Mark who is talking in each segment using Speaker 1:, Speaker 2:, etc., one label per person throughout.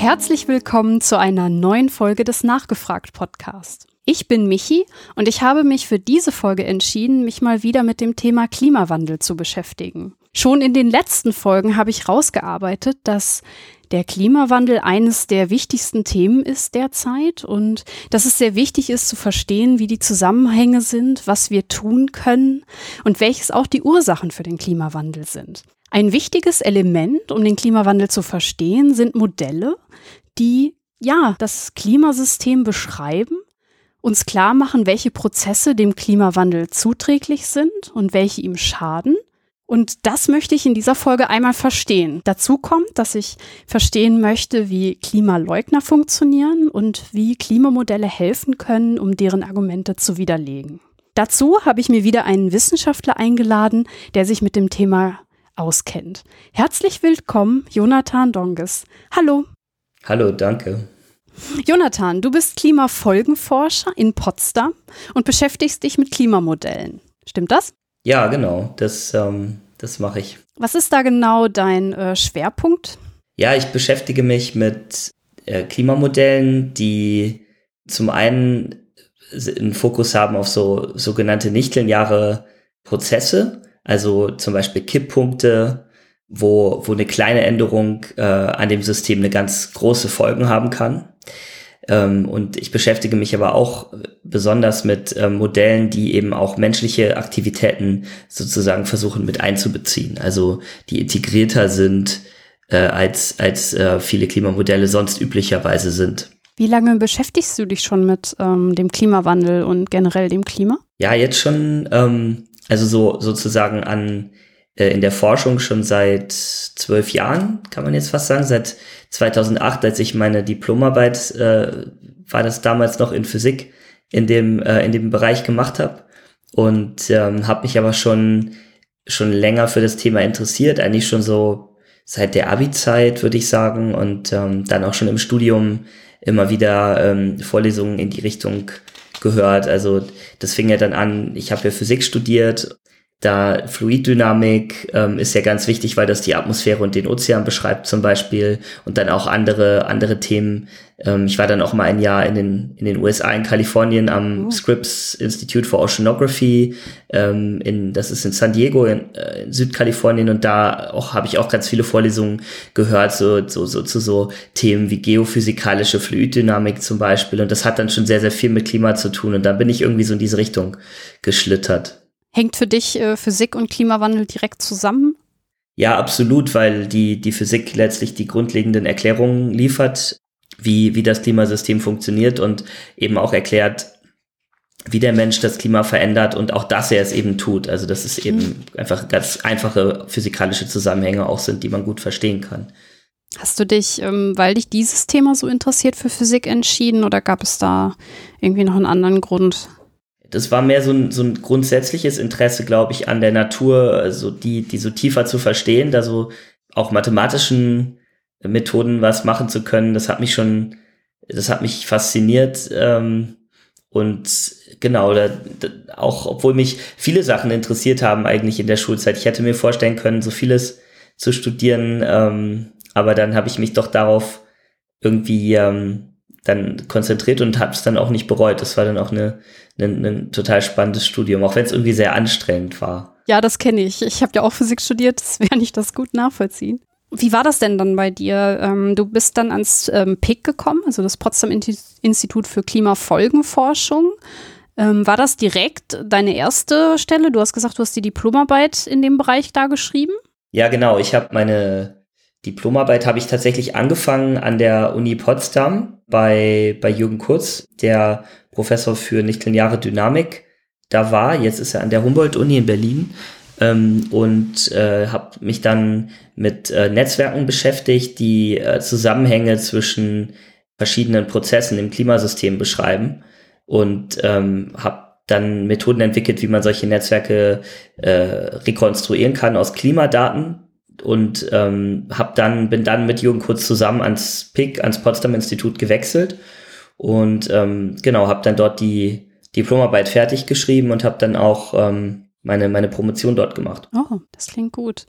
Speaker 1: Herzlich willkommen zu einer neuen Folge des Nachgefragt Podcast. Ich bin Michi und ich habe mich für diese Folge entschieden, mich mal wieder mit dem Thema Klimawandel zu beschäftigen. Schon in den letzten Folgen habe ich rausgearbeitet, dass der Klimawandel eines der wichtigsten Themen ist derzeit und dass es sehr wichtig ist zu verstehen, wie die Zusammenhänge sind, was wir tun können und welches auch die Ursachen für den Klimawandel sind. Ein wichtiges Element, um den Klimawandel zu verstehen, sind Modelle, die ja das Klimasystem beschreiben, uns klar machen, welche Prozesse dem Klimawandel zuträglich sind und welche ihm schaden. Und das möchte ich in dieser Folge einmal verstehen. Dazu kommt, dass ich verstehen möchte, wie Klimaleugner funktionieren und wie Klimamodelle helfen können, um deren Argumente zu widerlegen. Dazu habe ich mir wieder einen Wissenschaftler eingeladen, der sich mit dem Thema auskennt. Herzlich willkommen, Jonathan Donges. Hallo.
Speaker 2: Hallo, danke.
Speaker 1: Jonathan, du bist Klimafolgenforscher in Potsdam und beschäftigst dich mit Klimamodellen. Stimmt das?
Speaker 2: Ja, genau. Das, ähm, das mache ich.
Speaker 1: Was ist da genau dein äh, Schwerpunkt?
Speaker 2: Ja, ich beschäftige mich mit äh, Klimamodellen, die zum einen einen Fokus haben auf so sogenannte nichtlineare Prozesse, also zum Beispiel Kipppunkte, wo, wo eine kleine Änderung äh, an dem System eine ganz große Folgen haben kann. Ähm, und ich beschäftige mich aber auch besonders mit ähm, Modellen, die eben auch menschliche Aktivitäten sozusagen versuchen mit einzubeziehen. Also die integrierter sind, äh, als, als äh, viele Klimamodelle sonst üblicherweise sind.
Speaker 1: Wie lange beschäftigst du dich schon mit ähm, dem Klimawandel und generell dem Klima?
Speaker 2: Ja, jetzt schon, ähm, also so sozusagen an äh, in der Forschung schon seit zwölf Jahren, kann man jetzt fast sagen, seit 2008, als ich meine Diplomarbeit, äh, war das damals noch in Physik, in dem, äh, in dem Bereich gemacht habe und ähm, habe mich aber schon, schon länger für das Thema interessiert, eigentlich schon so seit der Abi-Zeit, würde ich sagen, und ähm, dann auch schon im Studium immer wieder ähm, Vorlesungen in die Richtung gehört. Also das fing ja dann an, ich habe ja Physik studiert da Fluiddynamik ähm, ist ja ganz wichtig, weil das die Atmosphäre und den Ozean beschreibt zum Beispiel und dann auch andere andere Themen. Ähm, ich war dann auch mal ein Jahr in den in den USA in Kalifornien am oh. Scripps Institute for Oceanography. Ähm, in das ist in San Diego in, äh, in Südkalifornien und da auch habe ich auch ganz viele Vorlesungen gehört so so so zu so Themen wie geophysikalische Fluiddynamik zum Beispiel und das hat dann schon sehr sehr viel mit Klima zu tun und da bin ich irgendwie so in diese Richtung geschlittert.
Speaker 1: Hängt für dich äh, Physik und Klimawandel direkt zusammen?
Speaker 2: Ja, absolut, weil die, die Physik letztlich die grundlegenden Erklärungen liefert, wie, wie das Klimasystem funktioniert und eben auch erklärt, wie der Mensch das Klima verändert und auch, dass er es eben tut. Also, dass es eben mhm. einfach ganz einfache physikalische Zusammenhänge auch sind, die man gut verstehen kann.
Speaker 1: Hast du dich, ähm, weil dich dieses Thema so interessiert, für Physik entschieden oder gab es da irgendwie noch einen anderen Grund?
Speaker 2: Das war mehr so ein, so ein grundsätzliches Interesse, glaube ich, an der Natur, also die, die so tiefer zu verstehen, da so auch mathematischen Methoden was machen zu können. Das hat mich schon, das hat mich fasziniert. Ähm, und genau, da, da, auch obwohl mich viele Sachen interessiert haben eigentlich in der Schulzeit. Ich hätte mir vorstellen können, so vieles zu studieren, ähm, aber dann habe ich mich doch darauf irgendwie ähm, dann konzentriert und habe es dann auch nicht bereut. Das war dann auch eine, ein, ein total spannendes Studium, auch wenn es irgendwie sehr anstrengend war.
Speaker 1: Ja, das kenne ich. Ich habe ja auch Physik studiert, deswegen ich das gut nachvollziehen. Wie war das denn dann bei dir? Ähm, du bist dann ans ähm, PIC gekommen, also das Potsdam Institut für Klimafolgenforschung. Ähm, war das direkt deine erste Stelle? Du hast gesagt, du hast die Diplomarbeit in dem Bereich da geschrieben?
Speaker 2: Ja, genau. Ich habe meine Diplomarbeit habe ich tatsächlich angefangen an der Uni Potsdam bei, bei Jürgen Kurz, der Professor für nichtlineare Dynamik da war. Jetzt ist er an der Humboldt-Uni in Berlin ähm, und äh, habe mich dann mit äh, Netzwerken beschäftigt, die äh, Zusammenhänge zwischen verschiedenen Prozessen im Klimasystem beschreiben und ähm, habe dann Methoden entwickelt, wie man solche Netzwerke äh, rekonstruieren kann aus Klimadaten und ähm, hab dann bin dann mit Jürgen Kurz zusammen ans PIC, ans Potsdam Institut gewechselt und ähm, genau habe dann dort die Diplomarbeit fertig geschrieben und habe dann auch ähm, meine meine Promotion dort gemacht.
Speaker 1: Oh, das klingt gut.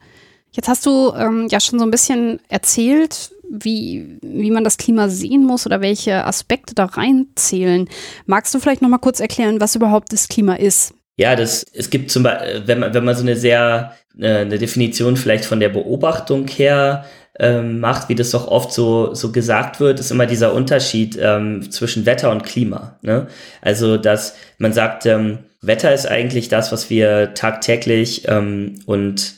Speaker 1: Jetzt hast du ähm, ja schon so ein bisschen erzählt, wie, wie man das Klima sehen muss oder welche Aspekte da reinzählen. Magst du vielleicht noch mal kurz erklären, was überhaupt das Klima ist?
Speaker 2: Ja, das, es gibt zum Beispiel, wenn man, wenn man so eine sehr, äh, eine Definition vielleicht von der Beobachtung her ähm, macht, wie das doch oft so, so gesagt wird, ist immer dieser Unterschied ähm, zwischen Wetter und Klima. Ne? Also, dass man sagt, ähm, Wetter ist eigentlich das, was wir tagtäglich ähm, und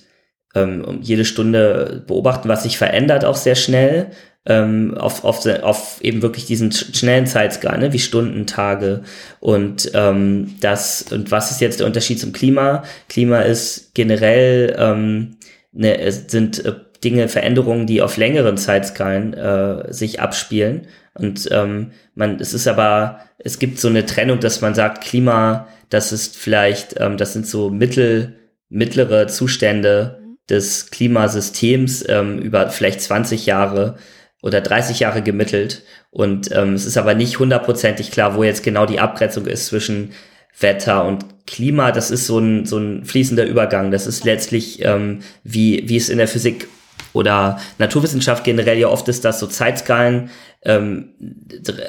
Speaker 2: ähm, jede Stunde beobachten, was sich verändert auch sehr schnell ähm, auf, auf, auf eben wirklich diesen schnellen Zeitskala, ne, wie Stunden, Tage und ähm, das und was ist jetzt der Unterschied zum Klima? Klima ist generell ähm, ne, sind äh, Dinge, Veränderungen, die auf längeren Zeitskalen äh, sich abspielen und ähm, man, es ist aber, es gibt so eine Trennung, dass man sagt, Klima, das ist vielleicht, ähm, das sind so mittel, mittlere Zustände des Klimasystems ähm, über vielleicht 20 Jahre oder 30 Jahre gemittelt. Und ähm, es ist aber nicht hundertprozentig klar, wo jetzt genau die Abgrenzung ist zwischen Wetter und Klima. Das ist so ein, so ein fließender Übergang. Das ist letztlich, ähm, wie, wie es in der Physik oder Naturwissenschaft generell ja oft ist, dass so Zeitskalen ähm,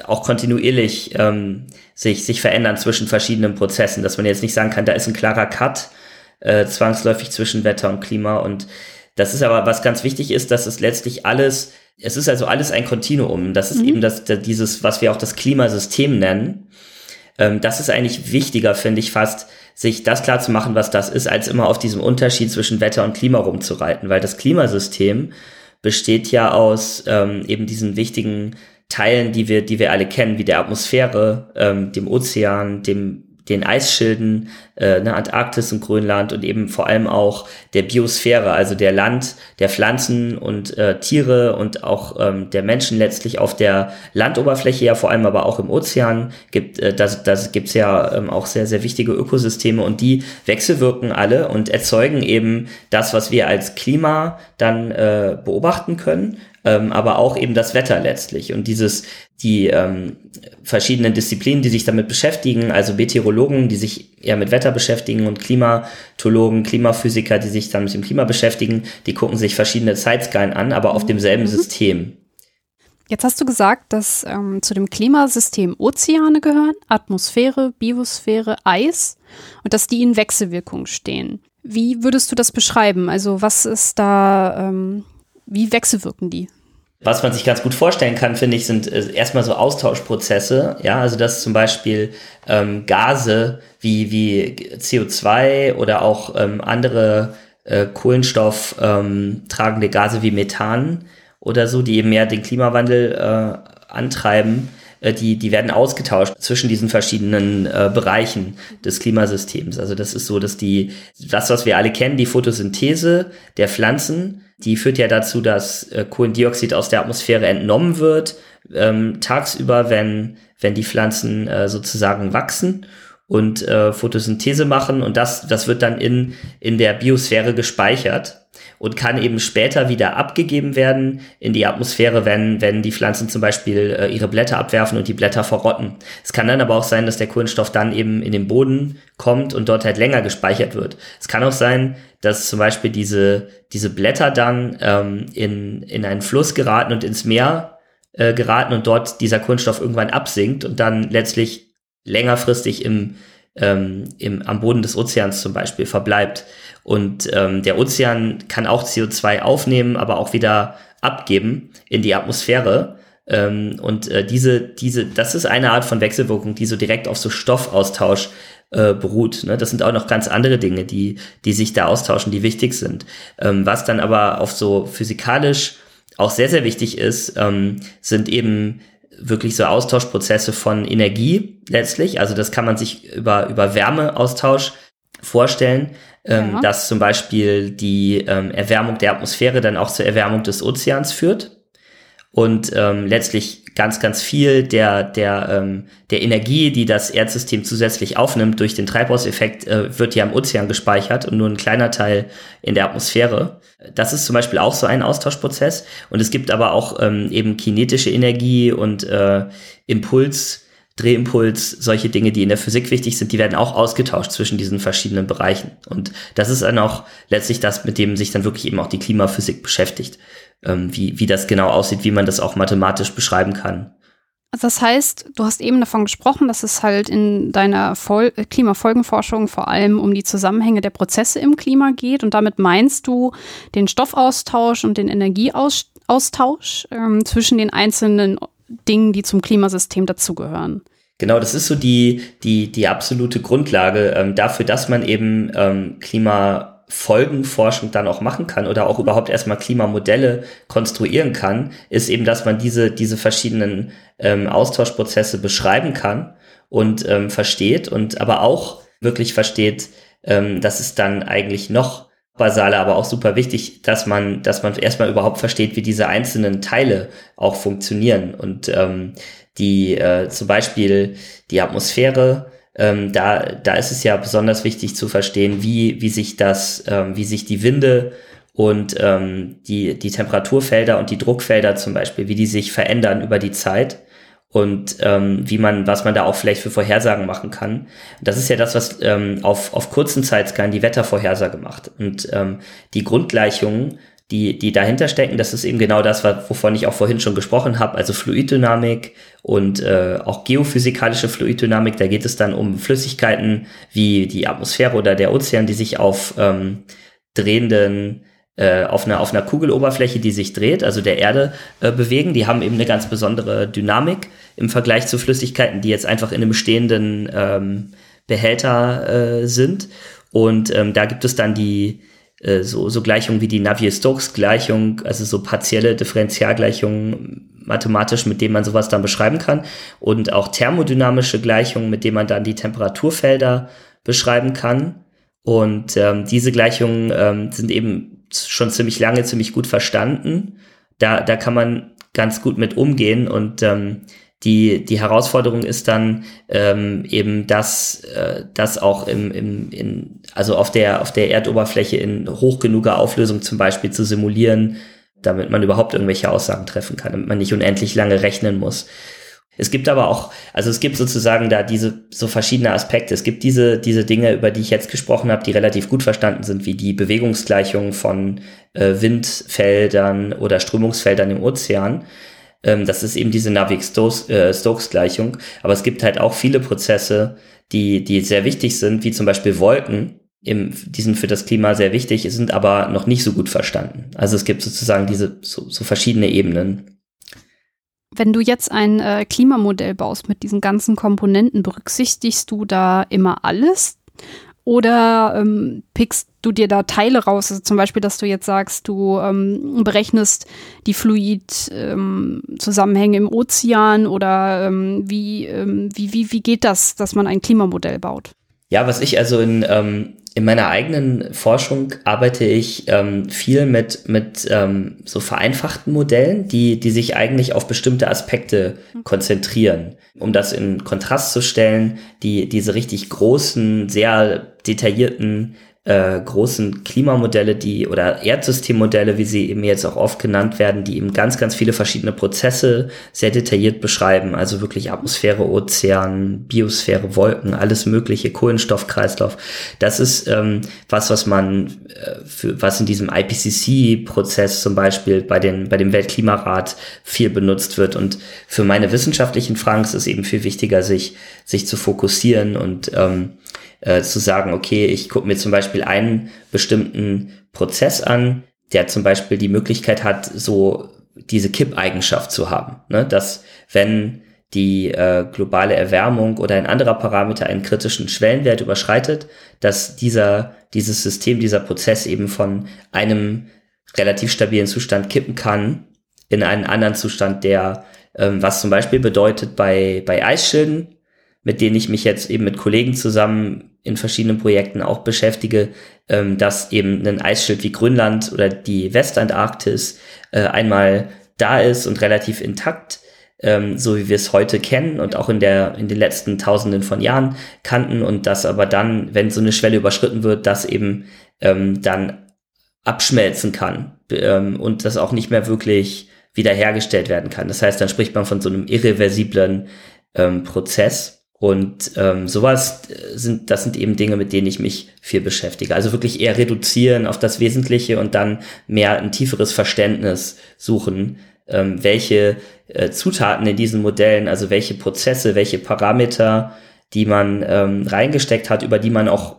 Speaker 2: auch kontinuierlich ähm, sich, sich verändern zwischen verschiedenen Prozessen, dass man jetzt nicht sagen kann, da ist ein klarer Cut äh, zwangsläufig zwischen Wetter und Klima. Und das ist aber, was ganz wichtig ist, dass es letztlich alles, es ist also alles ein Kontinuum. Das ist mhm. eben das, dieses, was wir auch das Klimasystem nennen. Ähm, das ist eigentlich wichtiger, finde ich fast, sich das klar zu machen, was das ist, als immer auf diesem Unterschied zwischen Wetter und Klima rumzureiten, weil das Klimasystem besteht ja aus ähm, eben diesen wichtigen Teilen, die wir, die wir alle kennen, wie der Atmosphäre, ähm, dem Ozean, dem den Eisschilden, äh, ne, Antarktis und Grönland und eben vor allem auch der Biosphäre, also der Land, der Pflanzen und äh, Tiere und auch ähm, der Menschen letztlich auf der Landoberfläche, ja vor allem aber auch im Ozean gibt, äh, das, das gibt's ja ähm, auch sehr, sehr wichtige Ökosysteme und die wechselwirken alle und erzeugen eben das, was wir als Klima dann äh, beobachten können, ähm, aber auch eben das Wetter letztlich. Und dieses, die ähm, verschiedenen Disziplinen, die sich damit beschäftigen, also Meteorologen, die sich eher mit Wetter beschäftigen und Klimatologen, Klimaphysiker, die sich dann mit dem Klima beschäftigen, die gucken sich verschiedene Zeitskalen an, aber auf demselben mhm. System.
Speaker 1: Jetzt hast du gesagt, dass ähm, zu dem Klimasystem Ozeane gehören, Atmosphäre, Biosphäre, Eis und dass die in Wechselwirkung stehen. Wie würdest du das beschreiben? Also was ist da, ähm, wie wechselwirken die?
Speaker 2: Was man sich ganz gut vorstellen kann, finde ich, sind äh, erstmal so Austauschprozesse. Ja, also dass zum Beispiel ähm, Gase wie, wie CO2 oder auch ähm, andere äh, Kohlenstoff ähm, tragende Gase wie Methan oder so, die eben mehr den Klimawandel äh, antreiben, äh, die, die werden ausgetauscht zwischen diesen verschiedenen äh, Bereichen des Klimasystems. Also das ist so, dass die, das, was wir alle kennen, die Photosynthese der Pflanzen, die führt ja dazu, dass äh, Kohlendioxid aus der Atmosphäre entnommen wird, ähm, tagsüber, wenn, wenn die Pflanzen äh, sozusagen wachsen und äh, Photosynthese machen und das, das wird dann in, in der Biosphäre gespeichert und kann eben später wieder abgegeben werden in die Atmosphäre, wenn, wenn die Pflanzen zum Beispiel äh, ihre Blätter abwerfen und die Blätter verrotten. Es kann dann aber auch sein, dass der Kohlenstoff dann eben in den Boden kommt und dort halt länger gespeichert wird. Es kann auch sein, dass zum Beispiel diese, diese Blätter dann ähm, in, in einen Fluss geraten und ins Meer äh, geraten und dort dieser Kohlenstoff irgendwann absinkt und dann letztlich längerfristig im, ähm, im, am Boden des Ozeans zum Beispiel verbleibt. Und ähm, der Ozean kann auch CO2 aufnehmen, aber auch wieder abgeben in die Atmosphäre. Ähm, und äh, diese, diese, das ist eine Art von Wechselwirkung, die so direkt auf so Stoffaustausch äh, beruht. Ne? Das sind auch noch ganz andere Dinge, die, die sich da austauschen, die wichtig sind. Ähm, was dann aber auf so physikalisch auch sehr, sehr wichtig ist, ähm, sind eben wirklich so Austauschprozesse von Energie letztlich. Also das kann man sich über, über Wärmeaustausch vorstellen, ähm, ja. dass zum Beispiel die ähm, Erwärmung der Atmosphäre dann auch zur Erwärmung des Ozeans führt und ähm, letztlich ganz, ganz viel der, der, ähm, der Energie, die das Erdsystem zusätzlich aufnimmt durch den Treibhauseffekt, äh, wird ja im Ozean gespeichert und nur ein kleiner Teil in der Atmosphäre. Das ist zum Beispiel auch so ein Austauschprozess. Und es gibt aber auch ähm, eben kinetische Energie und äh, Impuls, Drehimpuls, solche Dinge, die in der Physik wichtig sind, die werden auch ausgetauscht zwischen diesen verschiedenen Bereichen. Und das ist dann auch letztlich das, mit dem sich dann wirklich eben auch die Klimaphysik beschäftigt. ähm, wie, wie das genau aussieht, wie man das auch mathematisch beschreiben kann.
Speaker 1: Das heißt, du hast eben davon gesprochen, dass es halt in deiner Vol Klimafolgenforschung vor allem um die Zusammenhänge der Prozesse im Klima geht. Und damit meinst du den Stoffaustausch und den Energieaustausch ähm, zwischen den einzelnen Dingen, die zum Klimasystem dazugehören.
Speaker 2: Genau, das ist so die, die, die absolute Grundlage ähm, dafür, dass man eben ähm, Klima Folgenforschung dann auch machen kann oder auch überhaupt erstmal Klimamodelle konstruieren kann, ist eben, dass man diese, diese verschiedenen ähm, Austauschprozesse beschreiben kann und ähm, versteht und aber auch wirklich versteht, ähm, dass es dann eigentlich noch basaler, aber auch super wichtig, dass man, dass man erstmal überhaupt versteht, wie diese einzelnen Teile auch funktionieren und ähm, die äh, zum Beispiel die Atmosphäre ähm, da, da ist es ja besonders wichtig zu verstehen, wie, wie sich das, ähm, wie sich die Winde und ähm, die, die Temperaturfelder und die Druckfelder zum Beispiel, wie die sich verändern über die Zeit und ähm, wie man, was man da auch vielleicht für Vorhersagen machen kann. Das ist ja das, was ähm, auf, auf kurzen Zeitskalen die Wettervorhersage macht. Und ähm, die Grundgleichungen die, die dahinter stecken, das ist eben genau das, wovon ich auch vorhin schon gesprochen habe, also Fluiddynamik und äh, auch geophysikalische Fluiddynamik. Da geht es dann um Flüssigkeiten wie die Atmosphäre oder der Ozean, die sich auf ähm, drehenden äh, auf einer, auf einer Kugeloberfläche, die sich dreht, also der Erde, äh, bewegen. Die haben eben eine ganz besondere Dynamik im Vergleich zu Flüssigkeiten, die jetzt einfach in einem bestehenden ähm, Behälter äh, sind. Und ähm, da gibt es dann die, äh, so, so Gleichungen wie die Navier-Stokes-Gleichung, also so partielle Differentialgleichungen mathematisch, mit denen man sowas dann beschreiben kann. Und auch thermodynamische Gleichungen, mit denen man dann die Temperaturfelder beschreiben kann. Und ähm, diese Gleichungen ähm, sind eben schon ziemlich lange, ziemlich gut verstanden. Da, da kann man ganz gut mit umgehen und ähm, die, die Herausforderung ist dann ähm, eben, dass äh, das auch im, im, in, also auf der, auf der Erdoberfläche in hoch genuger Auflösung zum Beispiel zu simulieren, damit man überhaupt irgendwelche Aussagen treffen kann, damit man nicht unendlich lange rechnen muss. Es gibt aber auch, also es gibt sozusagen da diese so verschiedene Aspekte. Es gibt diese, diese Dinge, über die ich jetzt gesprochen habe, die relativ gut verstanden sind, wie die Bewegungsgleichung von äh, Windfeldern oder Strömungsfeldern im Ozean. Ähm, das ist eben diese Navier-Stokes-Gleichung. Aber es gibt halt auch viele Prozesse, die, die sehr wichtig sind, wie zum Beispiel Wolken. Im, die sind für das Klima sehr wichtig, sind aber noch nicht so gut verstanden. Also es gibt sozusagen diese so, so verschiedene Ebenen.
Speaker 1: Wenn du jetzt ein äh, Klimamodell baust mit diesen ganzen Komponenten, berücksichtigst du da immer alles? Oder ähm, pickst du dir da Teile raus? Also zum Beispiel, dass du jetzt sagst, du ähm, berechnest die Fluid-Zusammenhänge ähm, im Ozean oder ähm, wie, ähm, wie, wie, wie geht das, dass man ein Klimamodell baut?
Speaker 2: Ja, was ich also in, ähm, in meiner eigenen Forschung arbeite ich ähm, viel mit, mit ähm, so vereinfachten Modellen, die, die sich eigentlich auf bestimmte Aspekte mhm. konzentrieren. Um das in Kontrast zu stellen, die, diese richtig großen, sehr detaillierten äh, großen Klimamodelle, die oder Erdsystemmodelle, wie sie eben jetzt auch oft genannt werden, die eben ganz, ganz viele verschiedene Prozesse sehr detailliert beschreiben. Also wirklich Atmosphäre, Ozean, Biosphäre, Wolken, alles mögliche, Kohlenstoffkreislauf. Das ist ähm, was, was man äh, für was in diesem IPCC-Prozess zum Beispiel bei den bei dem Weltklimarat viel benutzt wird. Und für meine wissenschaftlichen Fragen ist es eben viel wichtiger, sich sich zu fokussieren und ähm, äh, zu sagen, okay, ich gucke mir zum Beispiel einen bestimmten Prozess an, der zum Beispiel die Möglichkeit hat, so diese Kippeigenschaft zu haben, ne? dass wenn die äh, globale Erwärmung oder ein anderer Parameter einen kritischen Schwellenwert überschreitet, dass dieser, dieses System, dieser Prozess eben von einem relativ stabilen Zustand kippen kann in einen anderen Zustand, der, ähm, was zum Beispiel bedeutet bei, bei Eisschilden, mit denen ich mich jetzt eben mit Kollegen zusammen in verschiedenen Projekten auch beschäftige, ähm, dass eben ein Eisschild wie Grönland oder die Westantarktis äh, einmal da ist und relativ intakt, ähm, so wie wir es heute kennen und auch in der in den letzten Tausenden von Jahren kannten und dass aber dann, wenn so eine Schwelle überschritten wird, das eben ähm, dann abschmelzen kann ähm, und das auch nicht mehr wirklich wiederhergestellt werden kann. Das heißt, dann spricht man von so einem irreversiblen ähm, Prozess. Und ähm, sowas äh, sind, das sind eben Dinge, mit denen ich mich viel beschäftige. Also wirklich eher reduzieren auf das Wesentliche und dann mehr ein tieferes Verständnis suchen, ähm, welche äh, Zutaten in diesen Modellen, also welche Prozesse, welche Parameter, die man ähm, reingesteckt hat, über die man auch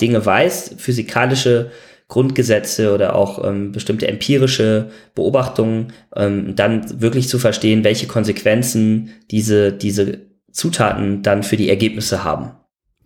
Speaker 2: Dinge weiß, physikalische Grundgesetze oder auch ähm, bestimmte empirische Beobachtungen, ähm, dann wirklich zu verstehen, welche Konsequenzen diese, diese Zutaten dann für die Ergebnisse haben.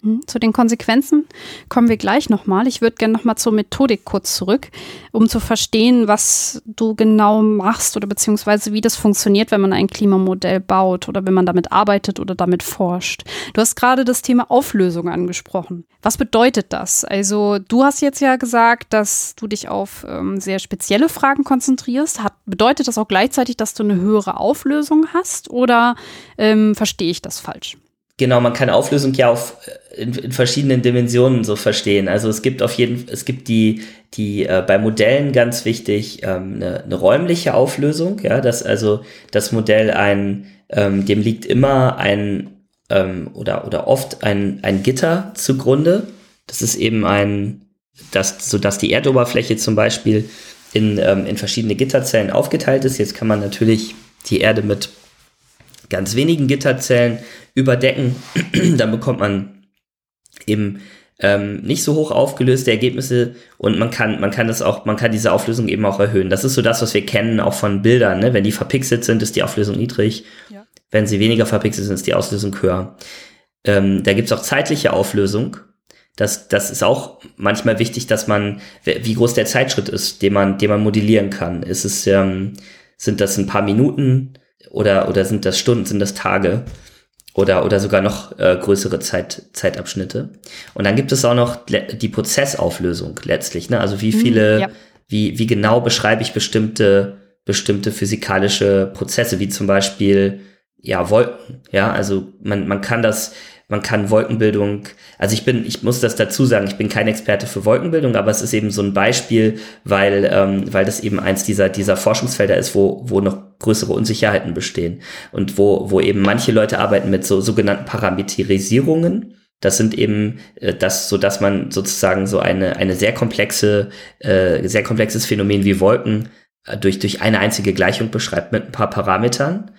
Speaker 1: Hm, zu den Konsequenzen kommen wir gleich nochmal. Ich würde gerne nochmal zur Methodik kurz zurück, um zu verstehen, was du genau machst oder beziehungsweise wie das funktioniert, wenn man ein Klimamodell baut oder wenn man damit arbeitet oder damit forscht. Du hast gerade das Thema Auflösung angesprochen. Was bedeutet das? Also du hast jetzt ja gesagt, dass du dich auf ähm, sehr spezielle Fragen konzentrierst. Hat, bedeutet das auch gleichzeitig, dass du eine höhere Auflösung hast oder ähm, verstehe ich das falsch?
Speaker 2: Genau, man kann Auflösung ja auf äh, in, in, verschiedenen Dimensionen so verstehen. Also es gibt auf jeden, es gibt die, die äh, bei Modellen ganz wichtig ähm, eine, eine räumliche Auflösung, ja, dass also das Modell ein, ähm, dem liegt immer ein ähm, oder oder oft ein ein Gitter zugrunde. Das ist eben ein, das so dass die Erdoberfläche zum Beispiel in ähm, in verschiedene Gitterzellen aufgeteilt ist. Jetzt kann man natürlich die Erde mit ganz wenigen Gitterzellen überdecken, dann bekommt man eben ähm, nicht so hoch aufgelöste Ergebnisse und man kann, man kann das auch, man kann diese Auflösung eben auch erhöhen. Das ist so das, was wir kennen auch von Bildern. Ne? Wenn die verpixelt sind, ist die Auflösung niedrig. Ja. Wenn sie weniger verpixelt sind, ist die Auflösung höher. Ähm, da gibt's auch zeitliche Auflösung. Das, das ist auch manchmal wichtig, dass man, wie groß der Zeitschritt ist, den man, den man modellieren kann. Ist es, ähm, sind das ein paar Minuten oder, oder sind das Stunden, sind das Tage? Oder, oder sogar noch äh, größere Zeit, Zeitabschnitte. Und dann gibt es auch noch die Prozessauflösung letztlich. Ne? Also wie mhm, viele, ja. wie, wie genau beschreibe ich bestimmte, bestimmte physikalische Prozesse, wie zum Beispiel ja Wolken. Ja, also man, man kann das man kann Wolkenbildung, also ich bin, ich muss das dazu sagen, ich bin kein Experte für Wolkenbildung, aber es ist eben so ein Beispiel, weil, ähm, weil das eben eins dieser, dieser Forschungsfelder ist, wo, wo noch größere Unsicherheiten bestehen und wo, wo eben manche Leute arbeiten mit so sogenannten Parametrisierungen. Das sind eben äh, das, so dass man sozusagen so eine, eine sehr komplexe, äh, sehr komplexes Phänomen wie Wolken äh, durch, durch eine einzige Gleichung beschreibt mit ein paar Parametern.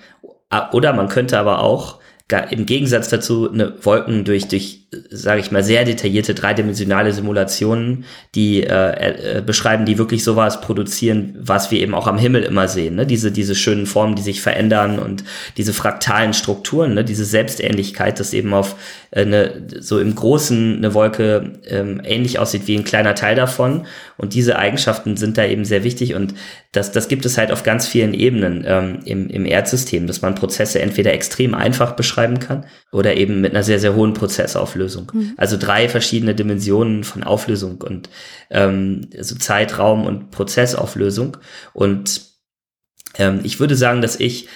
Speaker 2: Oder man könnte aber auch im Gegensatz dazu eine Wolken durch, durch sage ich mal, sehr detaillierte dreidimensionale Simulationen, die äh, äh, beschreiben, die wirklich sowas produzieren, was wir eben auch am Himmel immer sehen. Ne? Diese, diese schönen Formen, die sich verändern und diese fraktalen Strukturen, ne? diese Selbstähnlichkeit, dass eben auf äh, eine, so im Großen eine Wolke ähm, ähnlich aussieht wie ein kleiner Teil davon. Und diese Eigenschaften sind da eben sehr wichtig und das, das gibt es halt auf ganz vielen Ebenen ähm, im, im Erdsystem, dass man Prozesse entweder extrem einfach beschreiben kann oder eben mit einer sehr, sehr hohen Prozessauflösung. Mhm. Also drei verschiedene Dimensionen von Auflösung und ähm, so Zeitraum und Prozessauflösung. Und ähm, ich würde sagen, dass ich,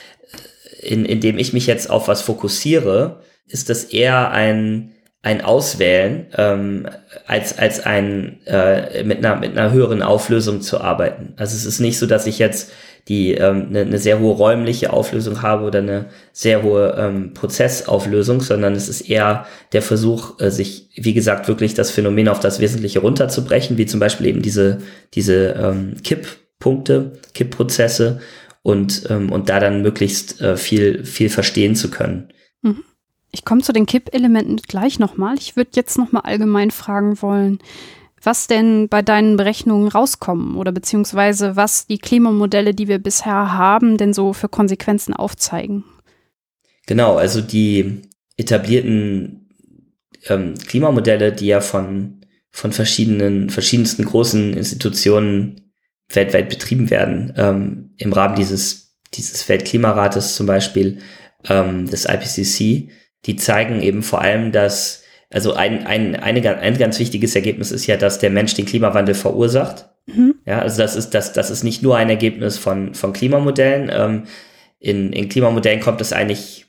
Speaker 2: in, indem ich mich jetzt auf was fokussiere, ist das eher ein ein Auswählen ähm, als als ein äh, mit einer mit einer höheren Auflösung zu arbeiten. Also es ist nicht so, dass ich jetzt die ähm, eine, eine sehr hohe räumliche Auflösung habe oder eine sehr hohe ähm, Prozessauflösung, sondern es ist eher der Versuch, äh, sich wie gesagt wirklich das Phänomen auf das Wesentliche runterzubrechen, wie zum Beispiel eben diese diese ähm, Kipppunkte, Kippprozesse und ähm, und da dann möglichst äh, viel viel verstehen zu können.
Speaker 1: Mhm. Ich komme zu den Kippelementen gleich nochmal. Ich würde jetzt nochmal allgemein fragen wollen, was denn bei deinen Berechnungen rauskommen oder beziehungsweise was die Klimamodelle, die wir bisher haben, denn so für Konsequenzen aufzeigen.
Speaker 2: Genau, also die etablierten ähm, Klimamodelle, die ja von, von verschiedenen, verschiedensten großen Institutionen weltweit betrieben werden, ähm, im Rahmen dieses, dieses Weltklimarates zum Beispiel, ähm, des IPCC, die zeigen eben vor allem, dass, also ein, ein, eine, ein ganz wichtiges Ergebnis ist ja, dass der Mensch den Klimawandel verursacht. Mhm. Ja, also das ist, das, das ist nicht nur ein Ergebnis von, von Klimamodellen. Ähm, in, in Klimamodellen kommt es eigentlich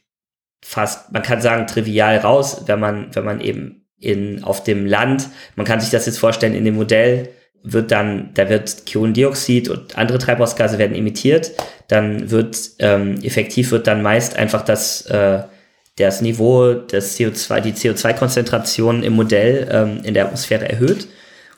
Speaker 2: fast, man kann sagen, trivial raus, wenn man, wenn man eben in, auf dem Land, man kann sich das jetzt vorstellen, in dem Modell wird dann, da wird Kohlendioxid und andere Treibhausgase werden emittiert, dann wird ähm, effektiv wird dann meist einfach das äh, das Niveau des CO2, die CO2-Konzentration im Modell ähm, in der Atmosphäre erhöht.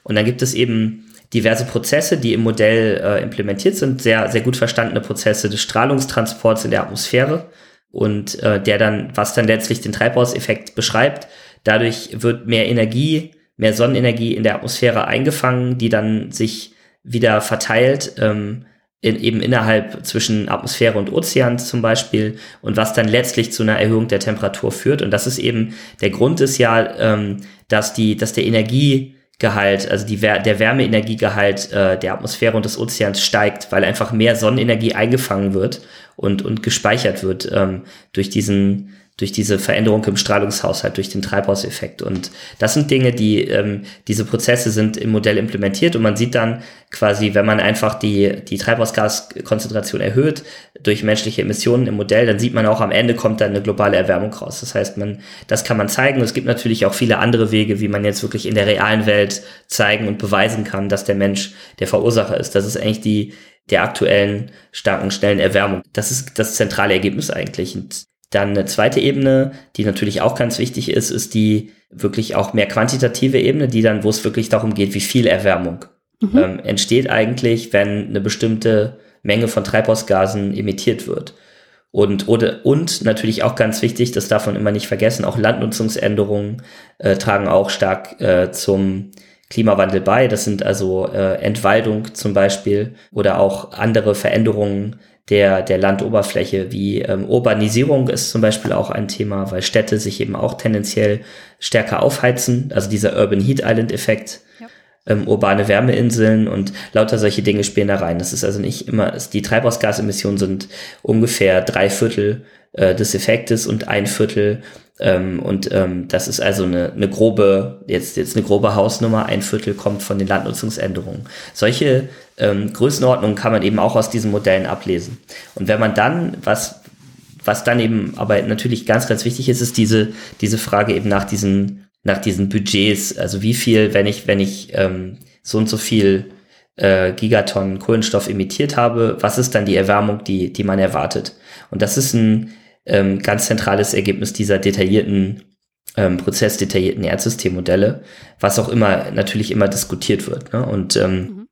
Speaker 2: Und dann gibt es eben diverse Prozesse, die im Modell äh, implementiert sind, sehr, sehr gut verstandene Prozesse des Strahlungstransports in der Atmosphäre und äh, der dann, was dann letztlich den Treibhauseffekt beschreibt. Dadurch wird mehr Energie, mehr Sonnenenergie in der Atmosphäre eingefangen, die dann sich wieder verteilt, ähm, in, eben innerhalb zwischen Atmosphäre und Ozean zum Beispiel und was dann letztlich zu einer Erhöhung der Temperatur führt. Und das ist eben, der Grund ist ja, ähm, dass die, dass der Energie Gehalt, also die, der Wärmeenergiegehalt äh, der Atmosphäre und des Ozeans steigt, weil einfach mehr Sonnenenergie eingefangen wird und, und gespeichert wird ähm, durch diesen durch diese Veränderung im Strahlungshaushalt, durch den Treibhauseffekt. Und das sind Dinge, die, ähm, diese Prozesse sind im Modell implementiert und man sieht dann quasi, wenn man einfach die, die Treibhausgaskonzentration erhöht durch menschliche Emissionen im Modell, dann sieht man auch am Ende kommt dann eine globale Erwärmung raus. Das heißt, man, das kann man zeigen. Es gibt natürlich auch viele andere Wege, wie man jetzt wirklich in der realen Welt zeigen und beweisen kann, dass der Mensch der Verursacher ist. Das ist eigentlich die, der aktuellen starken, schnellen Erwärmung. Das ist das zentrale Ergebnis eigentlich. Und dann eine zweite Ebene, die natürlich auch ganz wichtig ist, ist die wirklich auch mehr quantitative Ebene, die dann, wo es wirklich darum geht, wie viel Erwärmung mhm. ähm, entsteht eigentlich, wenn eine bestimmte Menge von Treibhausgasen emittiert wird. Und, oder, und natürlich auch ganz wichtig, das darf man immer nicht vergessen, auch Landnutzungsänderungen äh, tragen auch stark äh, zum Klimawandel bei. Das sind also äh, Entwaldung zum Beispiel oder auch andere Veränderungen der, der Landoberfläche, wie ähm, Urbanisierung ist zum Beispiel auch ein Thema, weil Städte sich eben auch tendenziell stärker aufheizen, also dieser Urban Heat Island Effekt, ja. ähm, urbane Wärmeinseln und lauter solche Dinge spielen da rein. Das ist also nicht immer, die Treibhausgasemissionen sind ungefähr drei Viertel äh, des Effektes und ein Viertel ähm, und ähm, das ist also eine, eine grobe, jetzt, jetzt eine grobe Hausnummer, ein Viertel kommt von den Landnutzungsänderungen. Solche ähm, Größenordnungen kann man eben auch aus diesen Modellen ablesen. Und wenn man dann, was, was dann eben aber natürlich ganz, ganz wichtig ist, ist diese, diese Frage eben nach diesen, nach diesen Budgets. Also wie viel, wenn ich, wenn ich ähm, so und so viel äh, Gigatonnen Kohlenstoff emittiert habe, was ist dann die Erwärmung, die, die man erwartet? Und das ist ein ähm, ganz zentrales Ergebnis dieser detaillierten ähm, prozessdetaillierten Erdsystemmodelle, was auch immer natürlich immer diskutiert wird. Ne? Und ähm, mhm.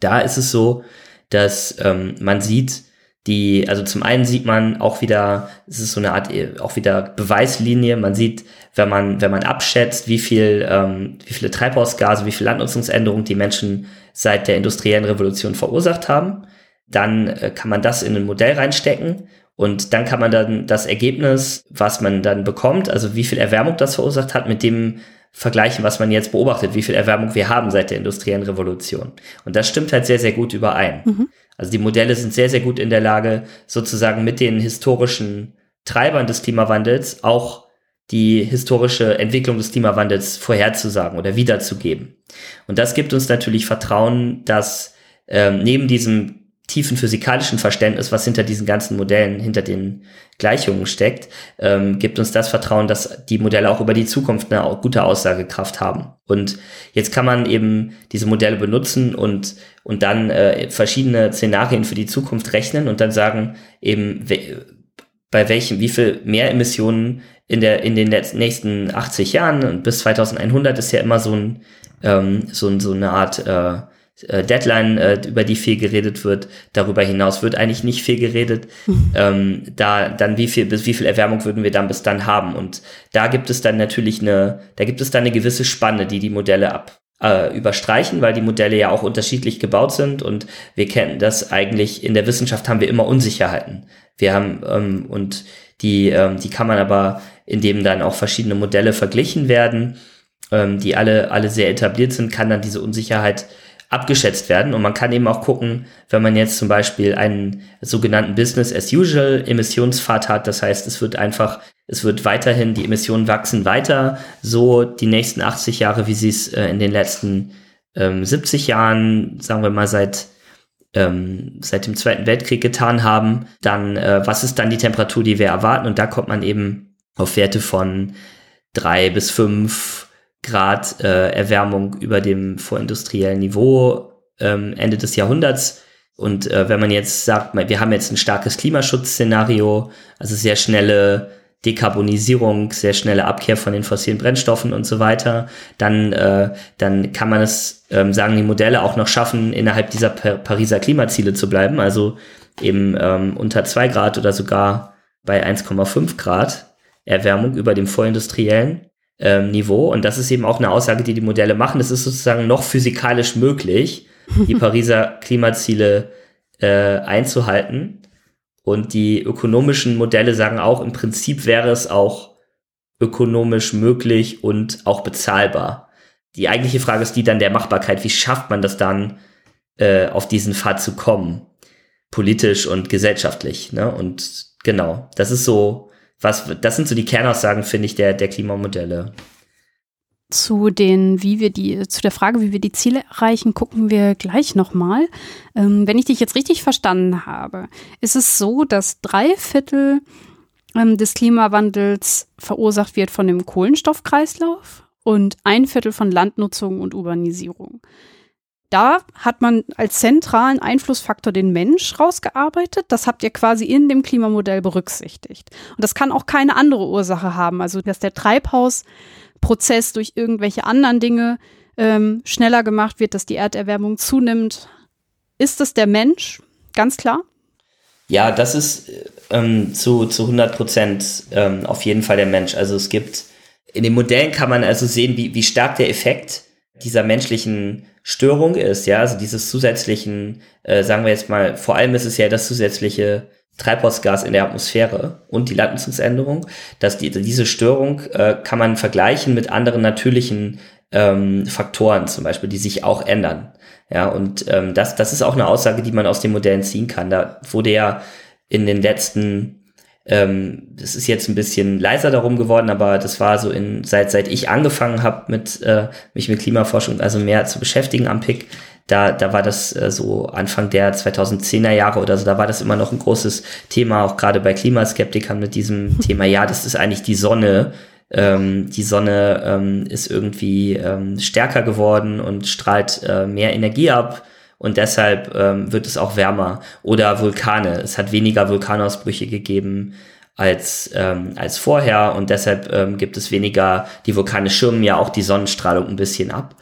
Speaker 2: da ist es so, dass ähm, man sieht, die, also zum einen sieht man auch wieder, es ist so eine Art äh, auch wieder Beweislinie. Man sieht, wenn man wenn man abschätzt, wie viel ähm, wie viele Treibhausgase, wie viel Landnutzungsänderungen die Menschen seit der industriellen Revolution verursacht haben, dann äh, kann man das in ein Modell reinstecken und dann kann man dann das Ergebnis, was man dann bekommt, also wie viel Erwärmung das verursacht hat, mit dem vergleichen, was man jetzt beobachtet, wie viel Erwärmung wir haben seit der industriellen Revolution. Und das stimmt halt sehr, sehr gut überein. Mhm. Also die Modelle sind sehr, sehr gut in der Lage, sozusagen mit den historischen Treibern des Klimawandels auch die historische Entwicklung des Klimawandels vorherzusagen oder wiederzugeben. Und das gibt uns natürlich Vertrauen, dass ähm, neben diesem tiefen physikalischen Verständnis, was hinter diesen ganzen Modellen, hinter den Gleichungen steckt, ähm, gibt uns das Vertrauen, dass die Modelle auch über die Zukunft eine gute Aussagekraft haben. Und jetzt kann man eben diese Modelle benutzen und, und dann äh, verschiedene Szenarien für die Zukunft rechnen und dann sagen, eben bei welchem, wie viel mehr Emissionen in der, in den nächsten 80 Jahren und bis 2100 ist ja immer so ein, ähm, so, so eine Art, äh, Deadline, äh, über die viel geredet wird. Darüber hinaus wird eigentlich nicht viel geredet. Mhm. Ähm, da dann wie viel bis wie viel Erwärmung würden wir dann bis dann haben? Und da gibt es dann natürlich eine, da gibt es dann eine gewisse Spanne, die die Modelle ab äh, überstreichen, weil die Modelle ja auch unterschiedlich gebaut sind und wir kennen das eigentlich in der Wissenschaft haben wir immer Unsicherheiten. Wir haben ähm, und die ähm, die kann man aber indem dann auch verschiedene Modelle verglichen werden, ähm, die alle alle sehr etabliert sind, kann dann diese Unsicherheit abgeschätzt werden. Und man kann eben auch gucken, wenn man jetzt zum Beispiel einen sogenannten Business as usual Emissionspfad hat. Das heißt, es wird einfach, es wird weiterhin, die Emissionen wachsen weiter, so die nächsten 80 Jahre, wie sie es äh, in den letzten ähm, 70 Jahren, sagen wir mal, seit ähm, seit dem Zweiten Weltkrieg getan haben, dann äh, was ist dann die Temperatur, die wir erwarten? Und da kommt man eben auf Werte von drei bis fünf Grad äh, Erwärmung über dem vorindustriellen Niveau ähm, Ende des Jahrhunderts. Und äh, wenn man jetzt sagt, wir haben jetzt ein starkes Klimaschutzszenario, also sehr schnelle Dekarbonisierung, sehr schnelle Abkehr von den fossilen Brennstoffen und so weiter, dann, äh, dann kann man es, ähm, sagen die Modelle, auch noch schaffen, innerhalb dieser pa Pariser Klimaziele zu bleiben, also eben ähm, unter zwei Grad oder sogar bei 1,5 Grad Erwärmung über dem vorindustriellen ähm, Niveau. Und das ist eben auch eine Aussage, die die Modelle machen. Es ist sozusagen noch physikalisch möglich, die Pariser Klimaziele äh, einzuhalten. Und die ökonomischen Modelle sagen auch, im Prinzip wäre es auch ökonomisch möglich und auch bezahlbar. Die eigentliche Frage ist die dann der Machbarkeit. Wie schafft man das dann, äh, auf diesen Pfad zu kommen? Politisch und gesellschaftlich. Ne? Und genau, das ist so, was, das sind so die Kernaussagen, finde ich, der, der Klimamodelle.
Speaker 1: Zu den, wie wir die, zu der Frage, wie wir die Ziele erreichen, gucken wir gleich nochmal. Ähm, wenn ich dich jetzt richtig verstanden habe, ist es so, dass drei Viertel ähm, des Klimawandels verursacht wird von dem Kohlenstoffkreislauf und ein Viertel von Landnutzung und Urbanisierung. Da hat man als zentralen Einflussfaktor den Mensch rausgearbeitet. Das habt ihr quasi in dem Klimamodell berücksichtigt. Und das kann auch keine andere Ursache haben. Also, dass der Treibhaus Prozess durch irgendwelche anderen Dinge ähm, schneller gemacht wird, dass die Erderwärmung zunimmt. Ist es der Mensch? Ganz klar.
Speaker 2: Ja, das ist ähm, zu, zu 100 Prozent ähm, auf jeden Fall der Mensch. Also es gibt, in den Modellen kann man also sehen, wie, wie stark der Effekt dieser menschlichen Störung ist, ja, also dieses zusätzlichen, äh, sagen wir jetzt mal, vor allem ist es ja das zusätzliche Treibhausgas in der Atmosphäre und die Landnutzungsänderung, dass die, diese Störung äh, kann man vergleichen mit anderen natürlichen ähm, Faktoren zum Beispiel, die sich auch ändern. Ja, und ähm, das, das ist auch eine Aussage, die man aus den Modellen ziehen kann. Da wurde ja in den letzten ähm, das ist jetzt ein bisschen leiser darum geworden, aber das war so in seit seit ich angefangen habe mit äh, mich mit Klimaforschung also mehr zu beschäftigen am PIC, da, da war das äh, so Anfang der 2010er Jahre oder so, da war das immer noch ein großes Thema, auch gerade bei Klimaskeptikern mit diesem Thema, ja, das ist eigentlich die Sonne. Ähm, die Sonne ähm, ist irgendwie ähm, stärker geworden und strahlt äh, mehr Energie ab und deshalb ähm, wird es auch wärmer. Oder Vulkane. Es hat weniger Vulkanausbrüche gegeben als, ähm, als vorher und deshalb ähm, gibt es weniger, die Vulkane schirmen ja auch die Sonnenstrahlung ein bisschen ab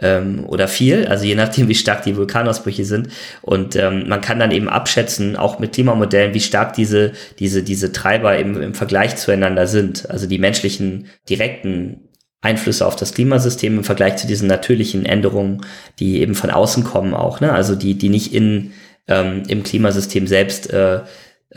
Speaker 2: ähm, oder viel, also je nachdem, wie stark die Vulkanausbrüche sind. Und ähm, man kann dann eben abschätzen, auch mit Klimamodellen, wie stark diese, diese, diese Treiber im, im Vergleich zueinander sind. Also die menschlichen direkten Einflüsse auf das Klimasystem im Vergleich zu diesen natürlichen Änderungen, die eben von außen kommen auch, ne? Also die, die nicht in ähm, im Klimasystem selbst äh,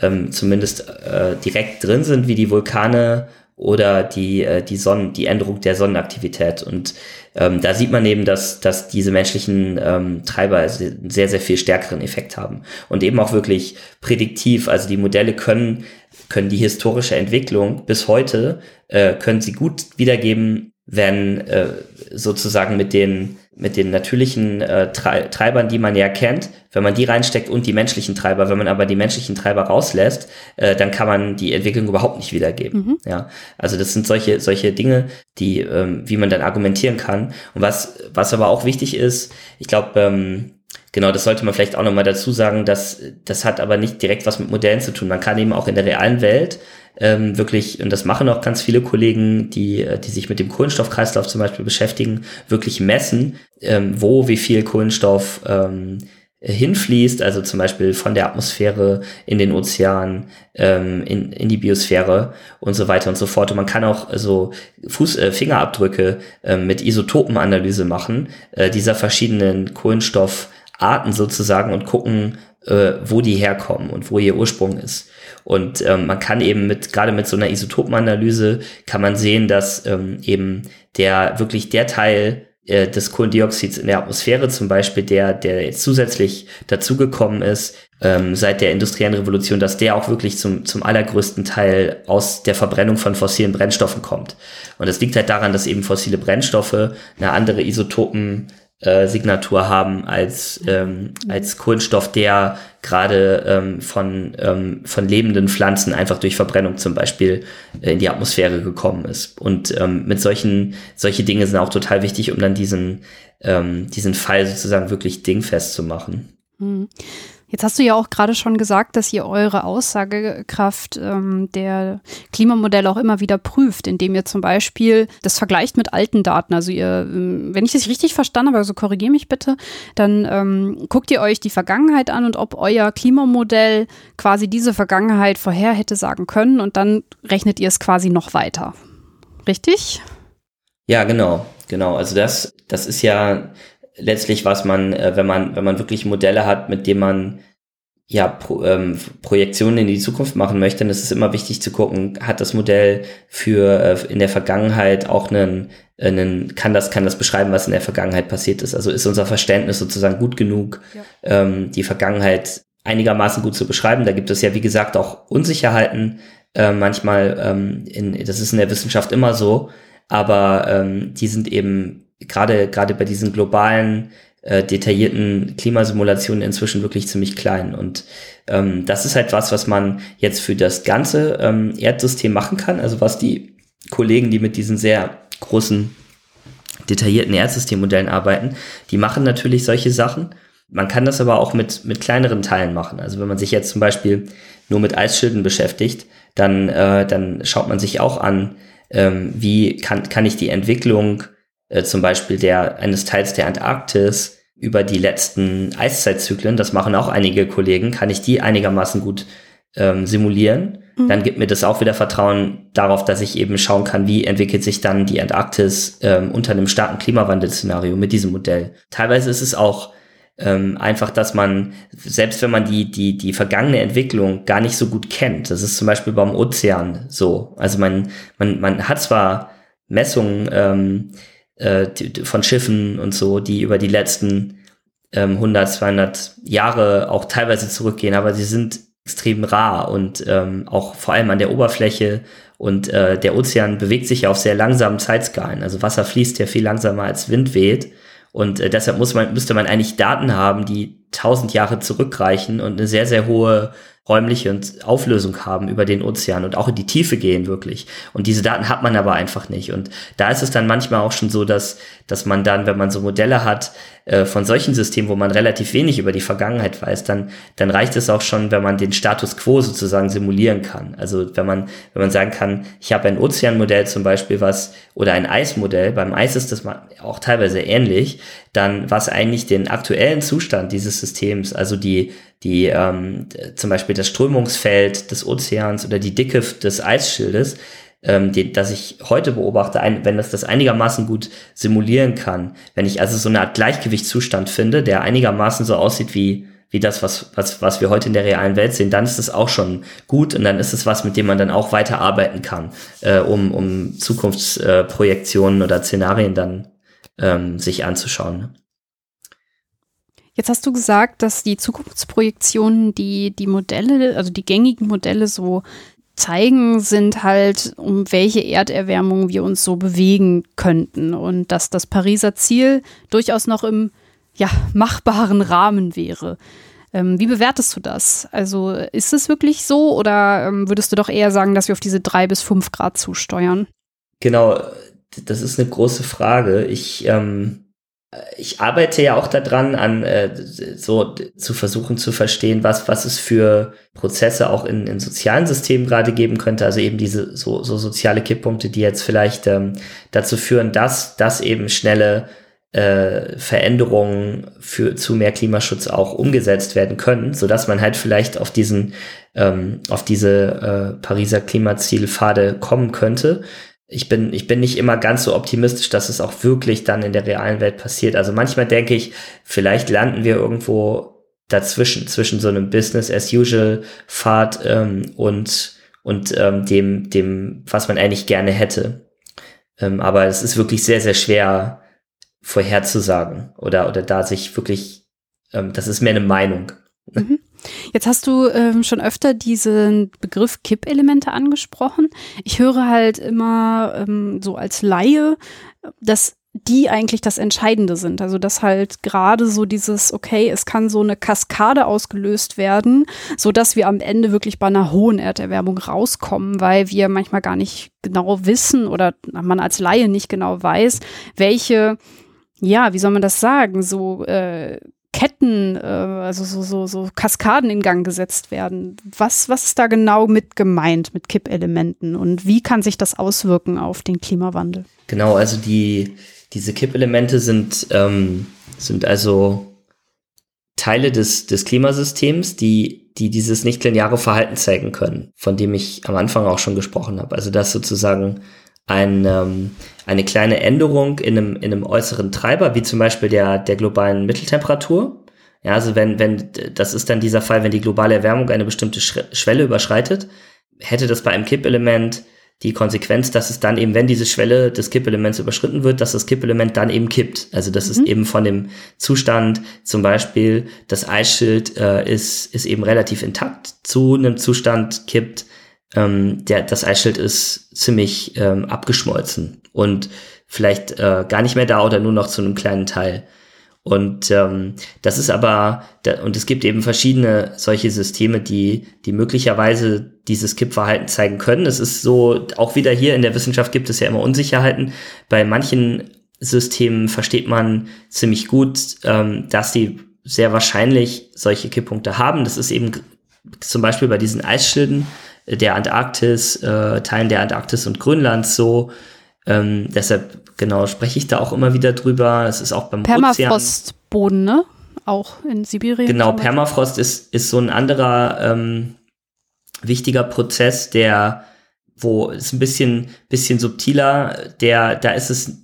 Speaker 2: ähm, zumindest äh, direkt drin sind, wie die Vulkane oder die, äh, die Sonnen, die Änderung der Sonnenaktivität. Und ähm, da sieht man eben, dass, dass diese menschlichen ähm, Treiber einen sehr, sehr viel stärkeren Effekt haben. Und eben auch wirklich prädiktiv. Also die Modelle können, können die historische Entwicklung bis heute, äh, können sie gut wiedergeben, wenn äh, sozusagen mit den mit den natürlichen äh, Treibern, die man ja kennt, wenn man die reinsteckt und die menschlichen Treiber, wenn man aber die menschlichen Treiber rauslässt, äh, dann kann man die Entwicklung überhaupt nicht wiedergeben. Mhm. Ja, also das sind solche solche Dinge, die ähm, wie man dann argumentieren kann. Und was was aber auch wichtig ist, ich glaube ähm, Genau, das sollte man vielleicht auch nochmal dazu sagen, dass das hat aber nicht direkt was mit Modellen zu tun. Man kann eben auch in der realen Welt ähm, wirklich, und das machen auch ganz viele Kollegen, die, äh, die sich mit dem Kohlenstoffkreislauf zum Beispiel beschäftigen, wirklich messen, ähm, wo wie viel Kohlenstoff ähm, hinfließt, also zum Beispiel von der Atmosphäre in den Ozean, ähm, in, in die Biosphäre und so weiter und so fort. Und man kann auch so Fuß, äh, Fingerabdrücke äh, mit Isotopenanalyse machen, äh, dieser verschiedenen Kohlenstoffarten sozusagen und gucken, äh, wo die herkommen und wo ihr Ursprung ist. Und ähm, man kann eben mit, gerade mit so einer Isotopenanalyse, kann man sehen, dass ähm, eben der wirklich der Teil äh, des Kohlendioxids in der Atmosphäre zum Beispiel, der, der jetzt zusätzlich dazugekommen ist, ähm, seit der industriellen Revolution, dass der auch wirklich zum, zum allergrößten Teil aus der Verbrennung von fossilen Brennstoffen kommt. Und das liegt halt daran, dass eben fossile Brennstoffe eine andere Isotopen äh, Signatur haben als, ähm, als Kohlenstoff, der gerade ähm, von, ähm, von lebenden Pflanzen einfach durch Verbrennung zum Beispiel äh, in die Atmosphäre gekommen ist. Und ähm, mit solchen, solche Dinge sind auch total wichtig, um dann diesen, ähm, diesen Fall sozusagen wirklich dingfest zu machen.
Speaker 1: Hm. Jetzt hast du ja auch gerade schon gesagt, dass ihr eure Aussagekraft ähm, der Klimamodelle auch immer wieder prüft, indem ihr zum Beispiel das vergleicht mit alten Daten. Also ihr, ähm, wenn ich das richtig verstanden habe, also korrigiere mich bitte, dann ähm, guckt ihr euch die Vergangenheit an und ob euer Klimamodell quasi diese Vergangenheit vorher hätte sagen können und dann rechnet ihr es quasi noch weiter. Richtig?
Speaker 2: Ja, genau, genau. Also das, das ist ja letztlich, was man, äh, wenn man, wenn man wirklich Modelle hat, mit denen man ja, Pro, ähm, Projektionen in die Zukunft machen möchte, dann ist es immer wichtig zu gucken, hat das Modell für äh, in der Vergangenheit auch einen, einen, kann das, kann das beschreiben, was in der Vergangenheit passiert ist. Also ist unser Verständnis sozusagen gut genug, ja. ähm, die Vergangenheit einigermaßen gut zu beschreiben. Da gibt es ja, wie gesagt, auch Unsicherheiten. Äh, manchmal, ähm, in, das ist in der Wissenschaft immer so, aber ähm, die sind eben gerade gerade bei diesen globalen äh, detaillierten Klimasimulationen inzwischen wirklich ziemlich klein. Und ähm, das ist halt was, was man jetzt für das ganze ähm, Erdsystem machen kann. Also was die Kollegen, die mit diesen sehr großen detaillierten Erdsystemmodellen arbeiten, die machen natürlich solche Sachen. Man kann das aber auch mit, mit kleineren Teilen machen. Also wenn man sich jetzt zum Beispiel nur mit Eisschilden beschäftigt, dann, äh, dann schaut man sich auch an, ähm, wie kann, kann ich die Entwicklung äh, zum Beispiel der, eines Teils der Antarktis über die letzten Eiszeitzyklen, das machen auch einige Kollegen, kann ich die einigermaßen gut ähm, simulieren. Mhm. Dann gibt mir das auch wieder Vertrauen darauf, dass ich eben schauen kann, wie entwickelt sich dann die Antarktis ähm, unter einem starken Klimawandelszenario mit diesem Modell. Teilweise ist es auch ähm, einfach, dass man, selbst wenn man die, die, die vergangene Entwicklung gar nicht so gut kennt, das ist zum Beispiel beim Ozean so. Also man, man, man hat zwar Messungen ähm, äh, von Schiffen und so, die über die letzten ähm, 100, 200 Jahre auch teilweise zurückgehen, aber sie sind extrem rar und ähm, auch vor allem an der Oberfläche und äh, der Ozean bewegt sich ja auf sehr langsamen Zeitskalen. Also Wasser fließt ja viel langsamer als Wind weht und äh, deshalb muss man, müsste man eigentlich Daten haben, die tausend Jahre zurückreichen und eine sehr, sehr hohe räumliche Auflösung haben über den Ozean und auch in die Tiefe gehen wirklich. Und diese Daten hat man aber einfach nicht. Und da ist es dann manchmal auch schon so, dass, dass man dann, wenn man so Modelle hat äh, von solchen Systemen, wo man relativ wenig über die Vergangenheit weiß, dann, dann reicht es auch schon, wenn man den Status quo sozusagen simulieren kann. Also wenn man, wenn man sagen kann, ich habe ein Ozeanmodell zum Beispiel, was, oder ein Eismodell, beim Eis ist das auch teilweise ähnlich, dann was eigentlich den aktuellen Zustand dieses Systems, also die, die ähm, zum Beispiel das Strömungsfeld des Ozeans oder die Dicke des Eisschildes, ähm, die, das ich heute beobachte, ein, wenn das das einigermaßen gut simulieren kann, wenn ich also so eine Art Gleichgewichtszustand finde, der einigermaßen so aussieht wie wie das, was, was, was wir heute in der realen Welt sehen, dann ist es auch schon gut und dann ist es was, mit dem man dann auch weiter arbeiten kann, äh, um, um Zukunftsprojektionen äh, oder Szenarien dann ähm, sich anzuschauen.
Speaker 1: Jetzt hast du gesagt, dass die Zukunftsprojektionen, die die Modelle, also die gängigen Modelle so zeigen, sind halt, um welche Erderwärmung wir uns so bewegen könnten und dass das Pariser Ziel durchaus noch im ja, machbaren Rahmen wäre. Ähm, wie bewertest du das? Also ist es wirklich so oder ähm, würdest du doch eher sagen, dass wir auf diese drei bis fünf Grad zusteuern?
Speaker 2: Genau, das ist eine große Frage. Ich ähm, ich arbeite ja auch daran, an äh, so zu versuchen zu verstehen, was was es für Prozesse auch in, in sozialen Systemen gerade geben könnte. Also eben diese so, so soziale Kipppunkte, die jetzt vielleicht ähm, dazu führen, dass dass eben schnelle äh, Veränderungen für zu mehr Klimaschutz auch umgesetzt werden können, so dass man halt vielleicht auf diesen ähm, auf diese äh, Pariser Klimazielpfade kommen könnte ich bin, ich bin nicht immer ganz so optimistisch, dass es auch wirklich dann in der realen Welt passiert. Also manchmal denke ich, vielleicht landen wir irgendwo dazwischen, zwischen so einem Business as usual Pfad ähm, und, und ähm, dem, dem, was man eigentlich gerne hätte. Ähm, aber es ist wirklich sehr, sehr schwer vorherzusagen oder, oder da sich wirklich, ähm, das ist mehr eine Meinung.
Speaker 1: Mhm. Jetzt hast du ähm, schon öfter diesen Begriff Kippelemente angesprochen. Ich höre halt immer ähm, so als Laie, dass die eigentlich das Entscheidende sind. Also dass halt gerade so dieses, okay, es kann so eine Kaskade ausgelöst werden, so dass wir am Ende wirklich bei einer hohen Erderwärmung rauskommen, weil wir manchmal gar nicht genau wissen oder man als Laie nicht genau weiß, welche, ja, wie soll man das sagen, so äh, Ketten, äh, also so, so, so Kaskaden in Gang gesetzt werden. Was, was ist da genau mit gemeint mit Kippelementen und wie kann sich das auswirken auf den Klimawandel?
Speaker 2: Genau, also die, diese Kippelemente sind, ähm, sind also Teile des, des Klimasystems, die, die dieses nicht-lineare Verhalten zeigen können, von dem ich am Anfang auch schon gesprochen habe. Also dass sozusagen ein, ähm, eine kleine Änderung in einem, in einem äußeren Treiber, wie zum Beispiel der, der globalen Mitteltemperatur. Ja, also wenn, wenn, das ist dann dieser Fall, wenn die globale Erwärmung eine bestimmte Schwelle überschreitet, hätte das bei einem Kippelement die Konsequenz, dass es dann eben, wenn diese Schwelle des Kippelements überschritten wird, dass das Kippelement dann eben kippt. Also das mhm. ist eben von dem Zustand, zum Beispiel das Eisschild äh, ist, ist eben relativ intakt, zu einem Zustand kippt, ähm, der, das Eisschild ist ziemlich ähm, abgeschmolzen und vielleicht äh, gar nicht mehr da oder nur noch zu einem kleinen Teil. Und ähm, das ist aber, da, und es gibt eben verschiedene solche Systeme, die, die möglicherweise dieses Kippverhalten zeigen können. Es ist so, auch wieder hier in der Wissenschaft gibt es ja immer Unsicherheiten. Bei manchen Systemen versteht man ziemlich gut, ähm, dass die sehr wahrscheinlich solche Kipppunkte haben. Das ist eben zum Beispiel bei diesen Eisschilden der Antarktis, äh, Teilen der Antarktis und Grönlands so. Ähm, deshalb, genau, spreche ich da auch immer wieder drüber. Es ist auch beim
Speaker 1: Permafrostboden, ne? Auch in Sibirien.
Speaker 2: Genau, Permafrost ist, ist so ein anderer ähm, wichtiger Prozess, der, wo es ein bisschen, bisschen subtiler, der, da ist es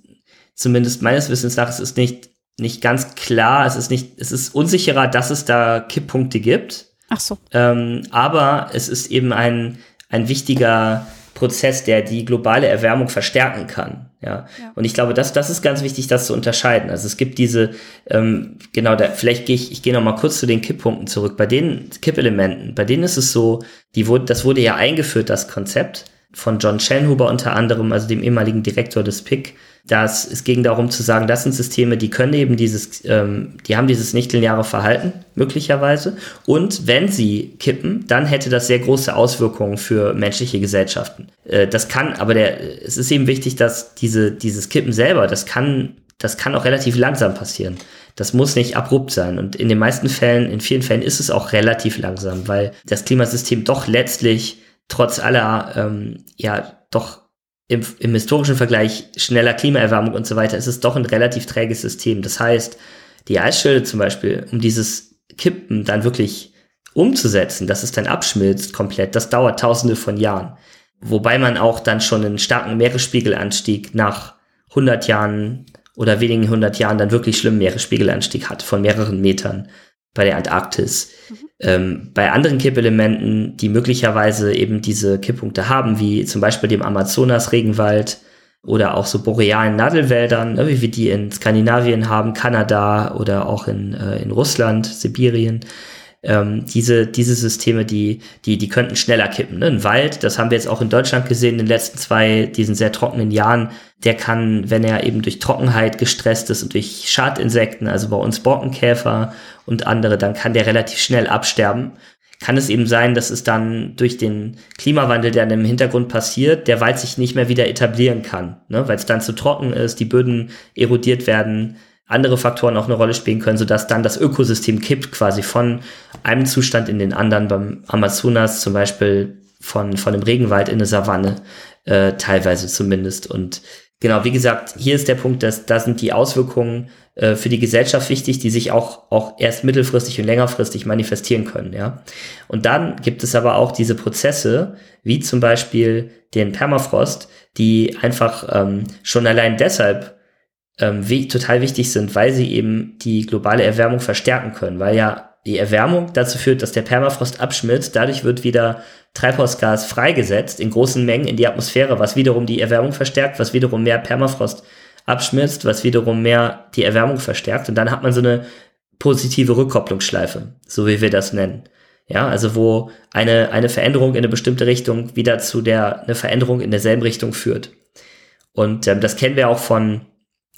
Speaker 2: zumindest meines Wissens nach, es ist nicht, nicht ganz klar, es ist nicht, es ist unsicherer, dass es da Kipppunkte gibt.
Speaker 1: Ach so.
Speaker 2: Ähm, aber es ist eben ein, ein wichtiger Prozess, der die globale Erwärmung verstärken kann. Ja. ja. Und ich glaube, das, das ist ganz wichtig, das zu unterscheiden. Also es gibt diese, ähm, genau, da, vielleicht gehe ich, ich gehe noch mal kurz zu den Kipppunkten zurück. Bei den Kippelementen, bei denen ist es so, die wurde, das wurde ja eingeführt, das Konzept von John Schellenhuber unter anderem, also dem ehemaligen Direktor des PIC, dass es ging darum zu sagen, das sind Systeme, die können eben dieses, ähm, die haben dieses nicht-lineare Verhalten möglicherweise. Und wenn sie kippen, dann hätte das sehr große Auswirkungen für menschliche Gesellschaften. Äh, das kann, aber der, es ist eben wichtig, dass diese, dieses Kippen selber, das kann, das kann auch relativ langsam passieren. Das muss nicht abrupt sein. Und in den meisten Fällen, in vielen Fällen ist es auch relativ langsam, weil das Klimasystem doch letztlich trotz aller, ähm, ja, doch im, im historischen Vergleich schneller Klimaerwärmung und so weiter, ist es doch ein relativ träges System. Das heißt, die Eisschilde zum Beispiel, um dieses Kippen dann wirklich umzusetzen, dass es dann abschmilzt komplett, das dauert tausende von Jahren. Wobei man auch dann schon einen starken Meeresspiegelanstieg nach 100 Jahren oder wenigen 100 Jahren dann wirklich schlimmen Meeresspiegelanstieg hat von mehreren Metern bei der Antarktis. Mhm. Ähm, bei anderen Kippelementen, die möglicherweise eben diese Kipppunkte haben, wie zum Beispiel dem Amazonas-Regenwald oder auch so borealen Nadelwäldern, ne, wie wir die in Skandinavien haben, Kanada oder auch in, äh, in Russland, Sibirien, ähm, diese, diese Systeme, die, die, die könnten schneller kippen. Ne? Ein Wald, das haben wir jetzt auch in Deutschland gesehen in den letzten zwei, diesen sehr trockenen Jahren, der kann, wenn er eben durch Trockenheit gestresst ist und durch Schadinsekten, also bei uns Borkenkäfer und andere, dann kann der relativ schnell absterben. Kann es eben sein, dass es dann durch den Klimawandel, der im Hintergrund passiert, der Wald sich nicht mehr wieder etablieren kann, ne? weil es dann zu trocken ist, die Böden erodiert werden, andere Faktoren auch eine Rolle spielen können, sodass dann das Ökosystem kippt quasi von einem Zustand in den anderen. Beim Amazonas zum Beispiel von, von dem Regenwald in eine Savanne, äh, teilweise zumindest. Und genau, wie gesagt, hier ist der Punkt, dass da sind die Auswirkungen äh, für die Gesellschaft wichtig, die sich auch, auch erst mittelfristig und längerfristig manifestieren können, ja. Und dann gibt es aber auch diese Prozesse, wie zum Beispiel den Permafrost, die einfach ähm, schon allein deshalb ähm, total wichtig sind, weil sie eben die globale Erwärmung verstärken können, weil ja die Erwärmung dazu führt, dass der Permafrost abschmilzt, dadurch wird wieder Treibhausgas freigesetzt in großen Mengen in die Atmosphäre, was wiederum die Erwärmung verstärkt, was wiederum mehr Permafrost abschmilzt, was wiederum mehr die Erwärmung verstärkt und dann hat man so eine positive Rückkopplungsschleife, so wie wir das nennen. Ja, also wo eine, eine Veränderung in eine bestimmte Richtung wieder zu der, eine Veränderung in derselben Richtung führt. Und ähm, das kennen wir auch von,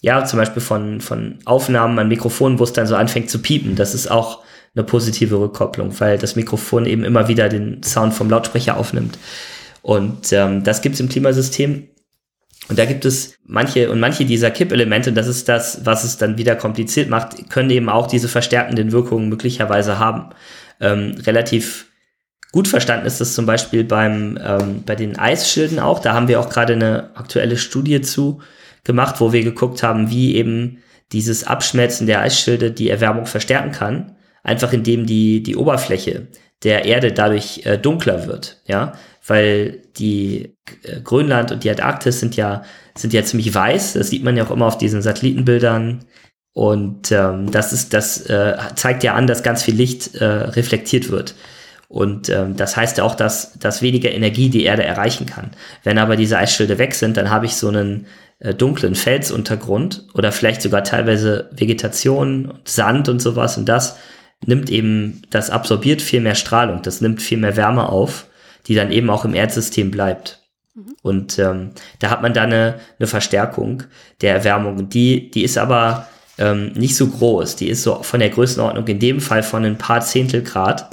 Speaker 2: ja, zum Beispiel von, von Aufnahmen an Mikrofonen, wo es dann so anfängt zu piepen. Das ist auch eine positive Rückkopplung, weil das Mikrofon eben immer wieder den Sound vom Lautsprecher aufnimmt. Und ähm, das gibt's im Klimasystem. Und da gibt es manche und manche dieser Kippelemente, das ist das, was es dann wieder kompliziert macht, können eben auch diese verstärkenden Wirkungen möglicherweise haben. Ähm, relativ gut verstanden ist das zum Beispiel beim, ähm, bei den Eisschilden auch. Da haben wir auch gerade eine aktuelle Studie zu gemacht, wo wir geguckt haben, wie eben dieses Abschmelzen der Eisschilde die Erwärmung verstärken kann. Einfach indem die, die Oberfläche der Erde dadurch äh, dunkler wird, ja, weil die äh, Grönland und die Antarktis sind ja, sind ja ziemlich weiß. Das sieht man ja auch immer auf diesen Satellitenbildern. Und ähm, das ist, das äh, zeigt ja an, dass ganz viel Licht äh, reflektiert wird. Und ähm, das heißt ja auch, dass, dass weniger Energie die Erde erreichen kann. Wenn aber diese Eisschilde weg sind, dann habe ich so einen dunklen Felsuntergrund oder vielleicht sogar teilweise Vegetation, Sand und sowas. Und das nimmt eben, das absorbiert viel mehr Strahlung, das nimmt viel mehr Wärme auf, die dann eben auch im Erdsystem bleibt. Mhm. Und ähm, da hat man dann eine, eine Verstärkung der Erwärmung. Die, die ist aber ähm, nicht so groß. Die ist so von der Größenordnung in dem Fall von ein paar Zehntel Grad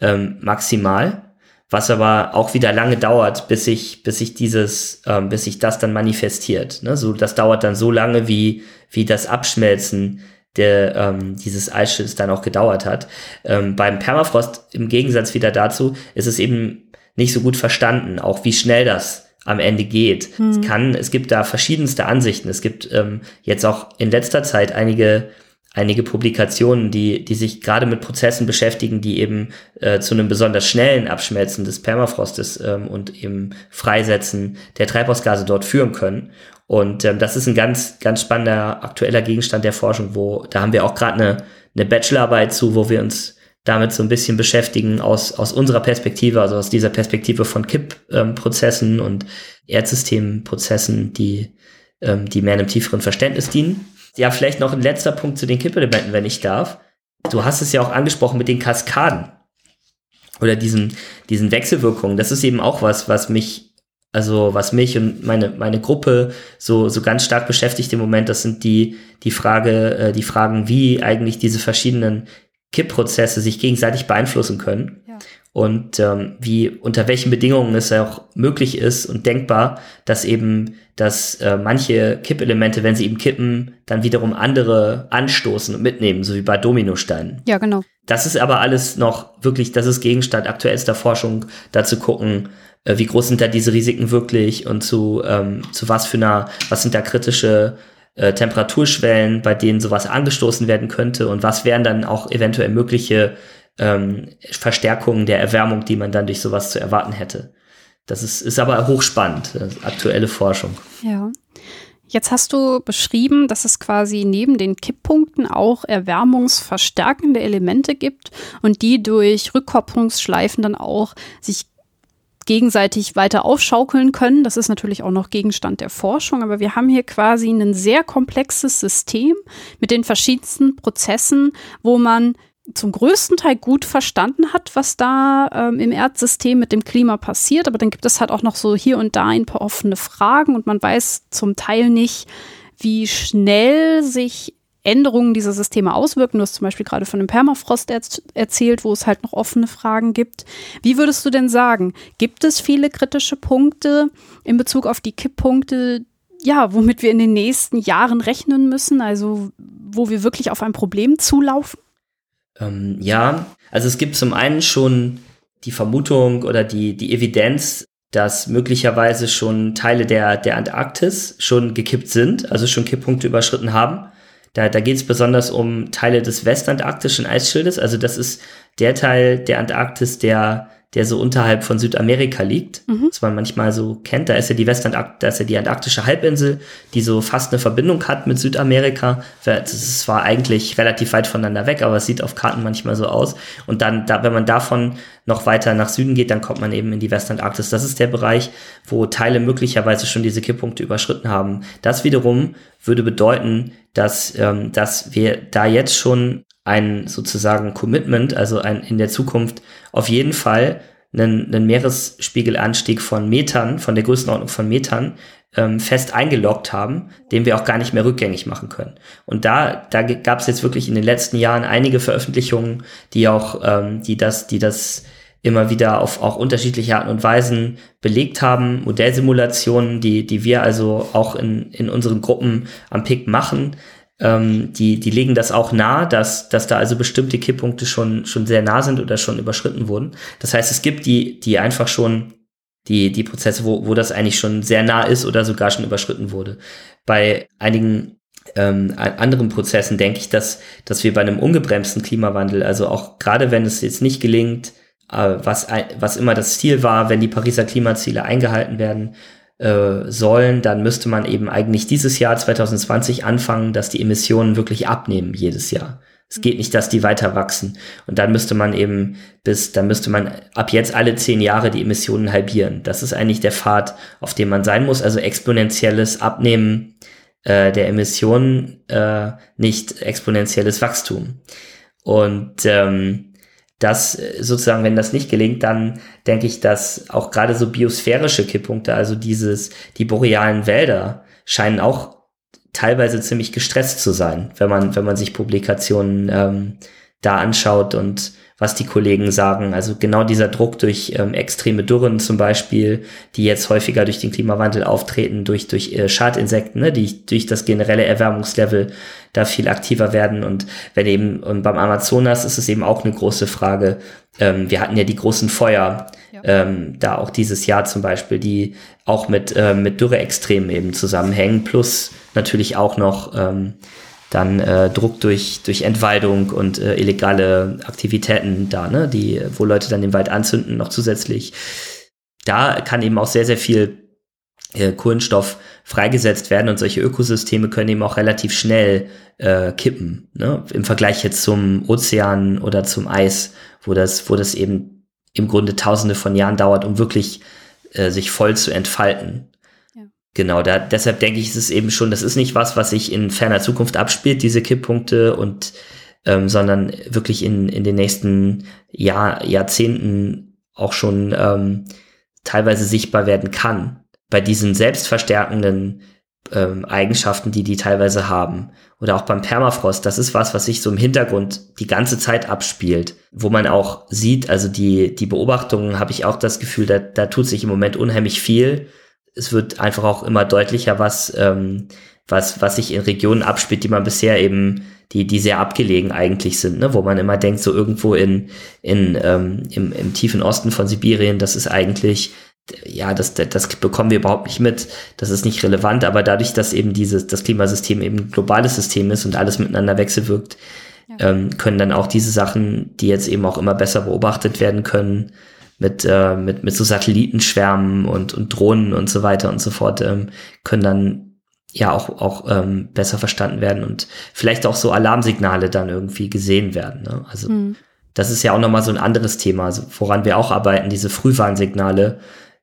Speaker 2: ähm, maximal, was aber auch wieder lange dauert, bis sich, bis sich dieses, ähm, bis sich das dann manifestiert. Ne? So, das dauert dann so lange, wie, wie das Abschmelzen der ähm, dieses Eisschilds dann auch gedauert hat. Ähm, beim Permafrost im Gegensatz wieder dazu ist es eben nicht so gut verstanden, auch wie schnell das am Ende geht. Hm. Es kann, es gibt da verschiedenste Ansichten. Es gibt ähm, jetzt auch in letzter Zeit einige einige Publikationen, die, die sich gerade mit Prozessen beschäftigen, die eben äh, zu einem besonders schnellen Abschmelzen des Permafrostes ähm, und eben Freisetzen der Treibhausgase dort führen können. Und ähm, das ist ein ganz, ganz spannender aktueller Gegenstand der Forschung, wo da haben wir auch gerade eine, eine Bachelorarbeit zu, wo wir uns damit so ein bisschen beschäftigen aus, aus unserer Perspektive, also aus dieser Perspektive von Kippprozessen ähm, und Erdsystemprozessen, die, ähm, die mehr einem tieferen Verständnis dienen. Ja, vielleicht noch ein letzter Punkt zu den Kippelementen, wenn ich darf. Du hast es ja auch angesprochen mit den Kaskaden oder diesen, diesen Wechselwirkungen. Das ist eben auch was, was mich also was mich und meine, meine Gruppe so, so ganz stark beschäftigt im Moment, das sind die, die Frage, äh, die Fragen, wie eigentlich diese verschiedenen Kippprozesse sich gegenseitig beeinflussen können. Und ähm, wie, unter welchen Bedingungen es auch möglich ist und denkbar, dass eben, dass äh, manche Kippelemente, wenn sie eben kippen, dann wiederum andere anstoßen und mitnehmen, so wie bei Dominosteinen.
Speaker 1: Ja, genau.
Speaker 2: Das ist aber alles noch wirklich, das ist Gegenstand aktuellster Forschung, da zu gucken, äh, wie groß sind da diese Risiken wirklich und zu, ähm, zu was für einer, was sind da kritische äh, Temperaturschwellen, bei denen sowas angestoßen werden könnte und was wären dann auch eventuell mögliche ähm, Verstärkungen der Erwärmung, die man dann durch sowas zu erwarten hätte. Das ist, ist aber hochspannend, aktuelle Forschung.
Speaker 1: Ja. Jetzt hast du beschrieben, dass es quasi neben den Kipppunkten auch erwärmungsverstärkende Elemente gibt und die durch Rückkopplungsschleifen dann auch sich gegenseitig weiter aufschaukeln können. Das ist natürlich auch noch Gegenstand der Forschung, aber wir haben hier quasi ein sehr komplexes System mit den verschiedensten Prozessen, wo man zum größten Teil gut verstanden hat, was da ähm, im Erdsystem mit dem Klima passiert. Aber dann gibt es halt auch noch so hier und da ein paar offene Fragen und man weiß zum Teil nicht, wie schnell sich Änderungen dieser Systeme auswirken. Du hast zum Beispiel gerade von dem Permafrost er erzählt, wo es halt noch offene Fragen gibt. Wie würdest du denn sagen, gibt es viele kritische Punkte in Bezug auf die Kipppunkte, ja, womit wir in den nächsten Jahren rechnen müssen, also wo wir wirklich auf ein Problem zulaufen?
Speaker 2: Ähm, ja, also es gibt zum einen schon die Vermutung oder die, die Evidenz, dass möglicherweise schon Teile der, der Antarktis schon gekippt sind, also schon Kipppunkte überschritten haben. Da, da geht es besonders um Teile des westantarktischen Eisschildes. Also das ist der Teil der Antarktis, der der so unterhalb von Südamerika liegt, mhm. was man manchmal so kennt. Da ist ja die Westantarkt, da ist ja die antarktische Halbinsel, die so fast eine Verbindung hat mit Südamerika. Das ist zwar eigentlich relativ weit voneinander weg, aber es sieht auf Karten manchmal so aus. Und dann, da, wenn man davon noch weiter nach Süden geht, dann kommt man eben in die Westantarktis. Das ist der Bereich, wo Teile möglicherweise schon diese Kipppunkte überschritten haben. Das wiederum würde bedeuten, dass, ähm, dass wir da jetzt schon ein sozusagen Commitment, also ein in der Zukunft auf jeden Fall einen, einen Meeresspiegelanstieg von Metern, von der Größenordnung von Metern, ähm, fest eingeloggt haben, den wir auch gar nicht mehr rückgängig machen können. Und da, da gab es jetzt wirklich in den letzten Jahren einige Veröffentlichungen, die auch, ähm, die das, die das immer wieder auf auch unterschiedliche Arten und Weisen belegt haben, Modellsimulationen, die, die wir also auch in, in unseren Gruppen am PIC machen, ähm, die, die legen das auch nahe, dass, dass da also bestimmte Kipppunkte schon, schon sehr nah sind oder schon überschritten wurden. Das heißt, es gibt die, die einfach schon die, die Prozesse, wo, wo das eigentlich schon sehr nah ist oder sogar schon überschritten wurde. Bei einigen ähm, anderen Prozessen denke ich, dass, dass wir bei einem ungebremsten Klimawandel, also auch gerade wenn es jetzt nicht gelingt, äh, was, was immer das Ziel war, wenn die Pariser Klimaziele eingehalten werden äh, sollen, dann müsste man eben eigentlich dieses Jahr 2020 anfangen, dass die Emissionen wirklich abnehmen jedes Jahr. Es geht nicht, dass die weiter wachsen. Und dann müsste man eben bis, dann müsste man ab jetzt alle zehn Jahre die Emissionen halbieren. Das ist eigentlich der Pfad, auf dem man sein muss. Also exponentielles Abnehmen äh, der Emissionen, äh, nicht exponentielles Wachstum. Und ähm, das sozusagen, wenn das nicht gelingt, dann denke ich, dass auch gerade so biosphärische Kipppunkte, also dieses, die borealen Wälder, scheinen auch teilweise ziemlich gestresst zu sein, wenn man, wenn man sich Publikationen ähm, da anschaut und was die Kollegen sagen. Also genau dieser Druck durch ähm, extreme Dürren zum Beispiel, die jetzt häufiger durch den Klimawandel auftreten, durch, durch äh, Schadinsekten, ne, die durch das generelle Erwärmungslevel da viel aktiver werden. Und wenn eben, und beim Amazonas ist es eben auch eine große Frage. Ähm, wir hatten ja die großen Feuer, ja. ähm, da auch dieses Jahr zum Beispiel, die auch mit, äh, mit Dürreextremen eben zusammenhängen, plus natürlich auch noch ähm, dann äh, Druck durch, durch Entwaldung und äh, illegale Aktivitäten da, ne, die, wo Leute dann den Wald anzünden, noch zusätzlich. Da kann eben auch sehr, sehr viel äh, Kohlenstoff freigesetzt werden und solche Ökosysteme können eben auch relativ schnell äh, kippen, ne? im Vergleich jetzt zum Ozean oder zum Eis, wo das, wo das eben im Grunde tausende von Jahren dauert, um wirklich äh, sich voll zu entfalten. Genau, da, deshalb denke ich, ist es eben schon, das ist nicht was, was sich in ferner Zukunft abspielt, diese Kipppunkte und ähm, sondern wirklich in, in den nächsten Jahr, Jahrzehnten auch schon ähm, teilweise sichtbar werden kann. Bei diesen selbstverstärkenden ähm, Eigenschaften, die die teilweise haben. Oder auch beim Permafrost, das ist was, was sich so im Hintergrund die ganze Zeit abspielt, wo man auch sieht, also die, die Beobachtungen habe ich auch das Gefühl, da, da tut sich im Moment unheimlich viel es wird einfach auch immer deutlicher, was, ähm, was, was sich in Regionen abspielt, die man bisher eben, die, die sehr abgelegen eigentlich sind, ne? wo man immer denkt, so irgendwo in, in, ähm, im, im tiefen Osten von Sibirien, das ist eigentlich, ja, das, das bekommen wir überhaupt nicht mit, das ist nicht relevant, aber dadurch, dass eben dieses, das Klimasystem eben ein globales System ist und alles miteinander wechselwirkt, ja. ähm, können dann auch diese Sachen, die jetzt eben auch immer besser beobachtet werden können, mit, äh, mit, mit so Satellitenschwärmen und, und Drohnen und so weiter und so fort, ähm, können dann ja auch, auch ähm, besser verstanden werden und vielleicht auch so Alarmsignale dann irgendwie gesehen werden. Ne? Also mhm. das ist ja auch nochmal so ein anderes Thema, also woran wir auch arbeiten, diese Frühwarnsignale.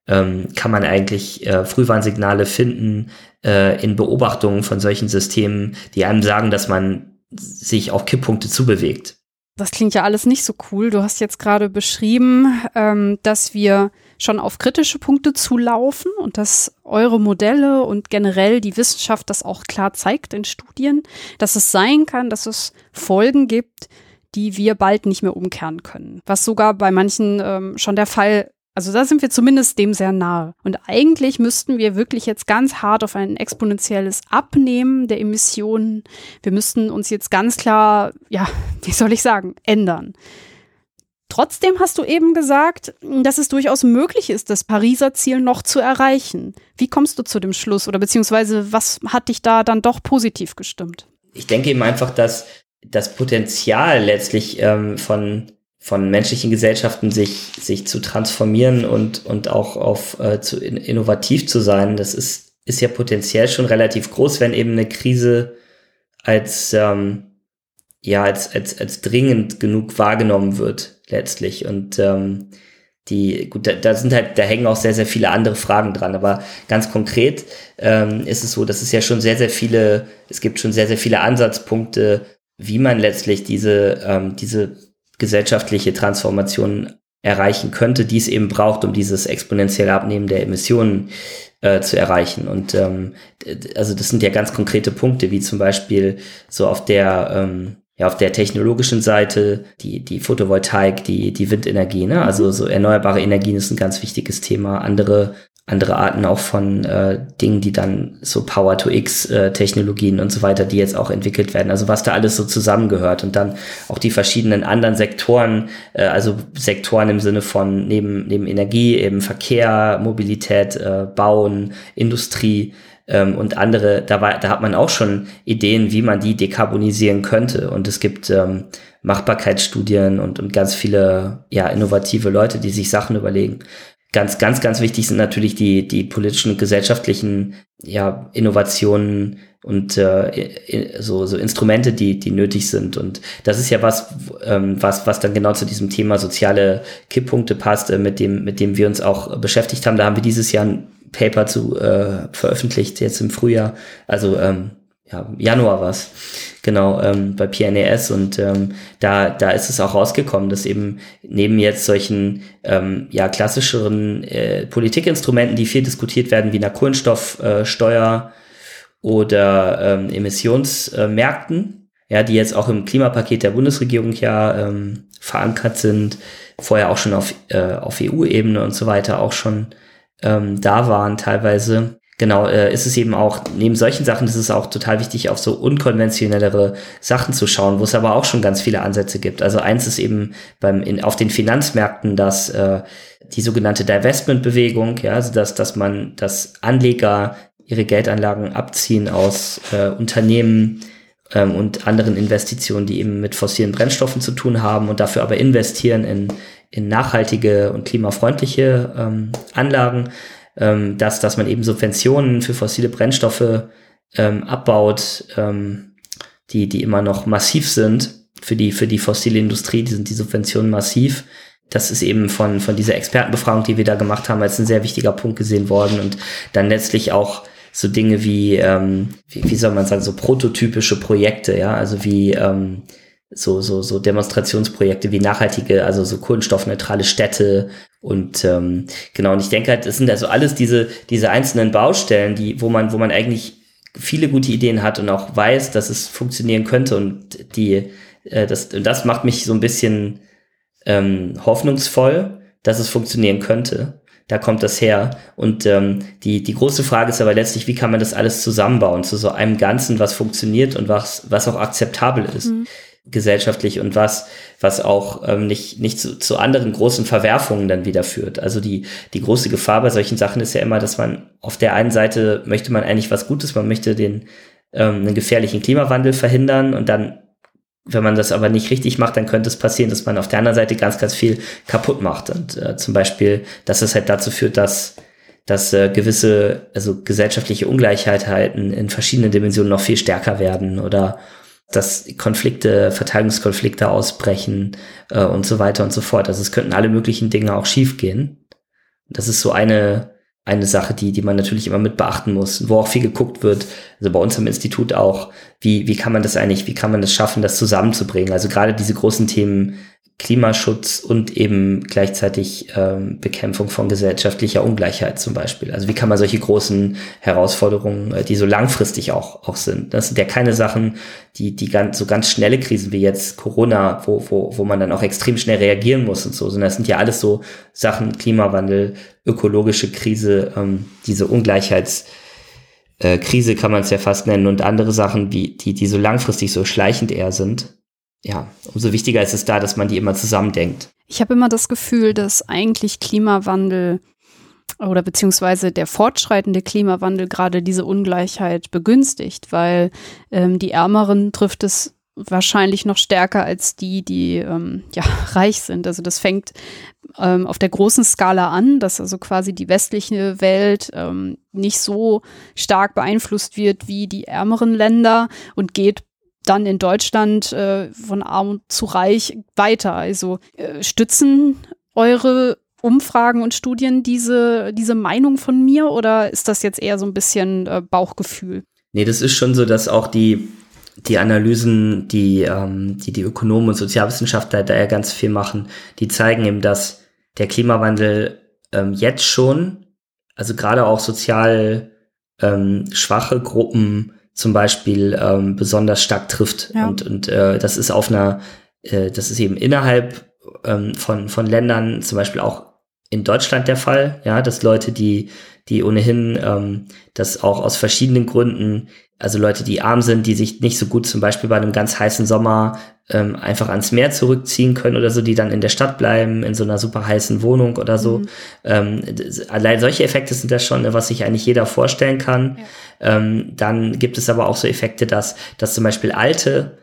Speaker 2: Ähm, kann man eigentlich äh, Frühwarnsignale finden äh, in Beobachtungen von solchen Systemen, die einem sagen, dass man sich auf Kipppunkte zubewegt.
Speaker 1: Das klingt ja alles nicht so cool. Du hast jetzt gerade beschrieben, ähm, dass wir schon auf kritische Punkte zulaufen und dass eure Modelle und generell die Wissenschaft das auch klar zeigt in Studien, dass es sein kann, dass es Folgen gibt, die wir bald nicht mehr umkehren können. Was sogar bei manchen ähm, schon der Fall also da sind wir zumindest dem sehr nahe. Und eigentlich müssten wir wirklich jetzt ganz hart auf ein exponentielles Abnehmen der Emissionen. Wir müssten uns jetzt ganz klar, ja, wie soll ich sagen, ändern. Trotzdem hast du eben gesagt, dass es durchaus möglich ist, das Pariser Ziel noch zu erreichen. Wie kommst du zu dem Schluss oder beziehungsweise was hat dich da dann doch positiv gestimmt?
Speaker 2: Ich denke eben einfach, dass das Potenzial letztlich ähm, von von menschlichen Gesellschaften sich, sich zu transformieren und, und auch auf äh, zu in, innovativ zu sein, das ist, ist ja potenziell schon relativ groß, wenn eben eine Krise als, ähm, ja, als, als, als dringend genug wahrgenommen wird, letztlich. Und ähm, die, gut, da, da sind halt, da hängen auch sehr, sehr viele andere Fragen dran. Aber ganz konkret ähm, ist es so, dass es ja schon sehr, sehr viele, es gibt schon sehr, sehr viele Ansatzpunkte, wie man letztlich diese, ähm, diese gesellschaftliche Transformation erreichen könnte, die es eben braucht, um dieses exponentielle Abnehmen der Emissionen äh, zu erreichen. Und ähm, also das sind ja ganz konkrete Punkte, wie zum Beispiel so auf der ähm, ja, auf der technologischen Seite die, die Photovoltaik, die, die Windenergie, ne? Also so erneuerbare Energien ist ein ganz wichtiges Thema. Andere, andere Arten auch von äh, Dingen, die dann so Power-to-X-Technologien äh, und so weiter, die jetzt auch entwickelt werden. Also was da alles so zusammengehört und dann auch die verschiedenen anderen Sektoren, äh, also Sektoren im Sinne von neben, neben Energie, eben Verkehr, Mobilität, äh, Bauen, Industrie, ähm, und andere, da, war, da hat man auch schon Ideen, wie man die dekarbonisieren könnte. Und es gibt ähm, Machbarkeitsstudien und, und ganz viele ja, innovative Leute, die sich Sachen überlegen. Ganz, ganz, ganz wichtig sind natürlich die, die politischen und gesellschaftlichen ja, Innovationen und äh, so, so Instrumente, die, die nötig sind. Und das ist ja was, ähm, was, was dann genau zu diesem Thema soziale Kipppunkte passt, äh, mit dem, mit dem wir uns auch beschäftigt haben. Da haben wir dieses Jahr ein Paper zu äh, veröffentlicht, jetzt im Frühjahr, also ähm, ja, Januar war's genau, ähm, bei PNAS und ähm, da, da ist es auch rausgekommen, dass eben neben jetzt solchen ähm, ja, klassischeren äh, Politikinstrumenten, die viel diskutiert werden, wie einer Kohlenstoffsteuer äh, oder ähm, Emissionsmärkten, ja, die jetzt auch im Klimapaket der Bundesregierung ja ähm, verankert sind, vorher auch schon auf, äh, auf EU-Ebene und so weiter auch schon ähm, da waren teilweise. Genau, äh, ist es eben auch, neben solchen Sachen ist es auch total wichtig, auf so unkonventionellere Sachen zu schauen, wo es aber auch schon ganz viele Ansätze gibt. Also eins ist eben beim, in, auf den Finanzmärkten, dass äh, die sogenannte Divestment-Bewegung, ja, also dass, dass man, dass Anleger ihre Geldanlagen abziehen aus äh, Unternehmen ähm, und anderen Investitionen, die eben mit fossilen Brennstoffen zu tun haben und dafür aber investieren in in nachhaltige und klimafreundliche ähm, Anlagen, ähm, dass, dass man eben Subventionen für fossile Brennstoffe ähm, abbaut, ähm, die, die immer noch massiv sind für die, für die fossile Industrie, die sind die Subventionen massiv. Das ist eben von, von dieser Expertenbefragung, die wir da gemacht haben, als ein sehr wichtiger Punkt gesehen worden und dann letztlich auch so Dinge wie, ähm, wie, wie soll man sagen, so prototypische Projekte, ja, also wie ähm, so, so, so Demonstrationsprojekte wie nachhaltige, also so kohlenstoffneutrale Städte und ähm, genau, und ich denke halt, es sind also alles diese, diese einzelnen Baustellen, die, wo man, wo man eigentlich viele gute Ideen hat und auch weiß, dass es funktionieren könnte und die, äh, das, und das macht mich so ein bisschen ähm, hoffnungsvoll, dass es funktionieren könnte. Da kommt das her. Und ähm, die, die große Frage ist aber letztlich, wie kann man das alles zusammenbauen zu so einem Ganzen, was funktioniert und was, was auch akzeptabel ist. Mhm gesellschaftlich und was, was auch ähm, nicht, nicht zu, zu anderen großen Verwerfungen dann wieder führt. Also die, die große Gefahr bei solchen Sachen ist ja immer, dass man auf der einen Seite möchte man eigentlich was Gutes, man möchte den ähm, einen gefährlichen Klimawandel verhindern und dann, wenn man das aber nicht richtig macht, dann könnte es passieren, dass man auf der anderen Seite ganz, ganz viel kaputt macht. Und äh, zum Beispiel, dass es halt dazu führt, dass dass äh, gewisse, also gesellschaftliche Ungleichheiten in verschiedenen Dimensionen noch viel stärker werden oder dass Konflikte, Verteilungskonflikte ausbrechen äh, und so weiter und so fort. Also es könnten alle möglichen Dinge auch schiefgehen. Das ist so eine, eine Sache, die, die man natürlich immer mit beachten muss, wo auch viel geguckt wird. Also bei uns am Institut auch, wie, wie kann man das eigentlich, wie kann man das schaffen, das zusammenzubringen? Also gerade diese großen Themen Klimaschutz und eben gleichzeitig ähm, Bekämpfung von gesellschaftlicher Ungleichheit zum Beispiel. Also wie kann man solche großen Herausforderungen, äh, die so langfristig auch, auch sind, das sind ja keine Sachen, die, die ganz, so ganz schnelle Krisen wie jetzt Corona, wo, wo, wo man dann auch extrem schnell reagieren muss und so, sondern das sind ja alles so Sachen, Klimawandel, ökologische Krise, ähm, diese Ungleichheits- äh, Krise kann man es ja fast nennen und andere Sachen, wie, die, die so langfristig so schleichend eher sind ja, umso wichtiger ist es da, dass man die immer zusammendenkt.
Speaker 1: Ich habe immer das Gefühl, dass eigentlich Klimawandel oder beziehungsweise der fortschreitende Klimawandel gerade diese Ungleichheit begünstigt, weil ähm, die Ärmeren trifft es wahrscheinlich noch stärker als die, die ähm, ja reich sind. Also das fängt ähm, auf der großen Skala an, dass also quasi die westliche Welt ähm, nicht so stark beeinflusst wird wie die ärmeren Länder und geht dann in Deutschland äh, von arm zu reich weiter. Also äh, stützen eure Umfragen und Studien diese, diese Meinung von mir oder ist das jetzt eher so ein bisschen äh, Bauchgefühl?
Speaker 2: Nee, das ist schon so, dass auch die, die Analysen, die, ähm, die die Ökonomen und Sozialwissenschaftler da ja ganz viel machen, die zeigen eben, dass der Klimawandel ähm, jetzt schon, also gerade auch sozial ähm, schwache Gruppen zum Beispiel ähm, besonders stark trifft. Ja. Und, und äh, das ist auf einer, äh, das ist eben innerhalb ähm, von, von Ländern, zum Beispiel auch in Deutschland der Fall, ja, dass Leute, die, die ohnehin ähm, das auch aus verschiedenen Gründen, also Leute, die arm sind, die sich nicht so gut zum Beispiel bei einem ganz heißen Sommer ähm, einfach ans Meer zurückziehen können oder so, die dann in der Stadt bleiben, in so einer super heißen Wohnung oder so. Mhm. Ähm, allein solche Effekte sind das schon, was sich eigentlich jeder vorstellen kann. Ja. Ähm, dann gibt es aber auch so Effekte, dass, dass zum Beispiel alte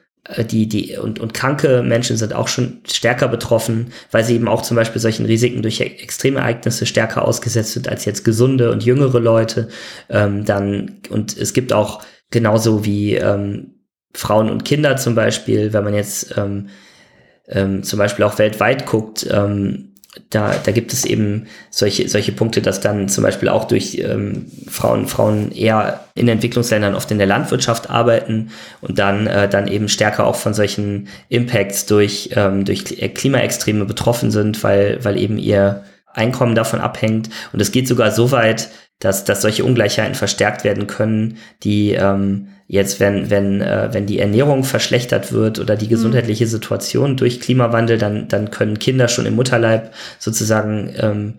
Speaker 2: die, die und, und kranke Menschen sind auch schon stärker betroffen, weil sie eben auch zum Beispiel solchen Risiken durch Extremereignisse stärker ausgesetzt sind als jetzt gesunde und jüngere Leute. Ähm, dann, und es gibt auch genauso wie ähm, Frauen und Kinder zum Beispiel, wenn man jetzt ähm, ähm, zum Beispiel auch weltweit guckt, ähm, da, da gibt es eben solche, solche Punkte, dass dann zum Beispiel auch durch ähm, Frauen, Frauen eher in Entwicklungsländern oft in der Landwirtschaft arbeiten und dann, äh, dann eben stärker auch von solchen Impacts durch, ähm, durch Klimaextreme betroffen sind, weil, weil eben ihr Einkommen davon abhängt. Und es geht sogar so weit, dass, dass solche Ungleichheiten verstärkt werden können, die ähm, jetzt, wenn, wenn, äh, wenn die Ernährung verschlechtert wird oder die mhm. gesundheitliche Situation durch Klimawandel, dann, dann können Kinder schon im Mutterleib sozusagen ähm,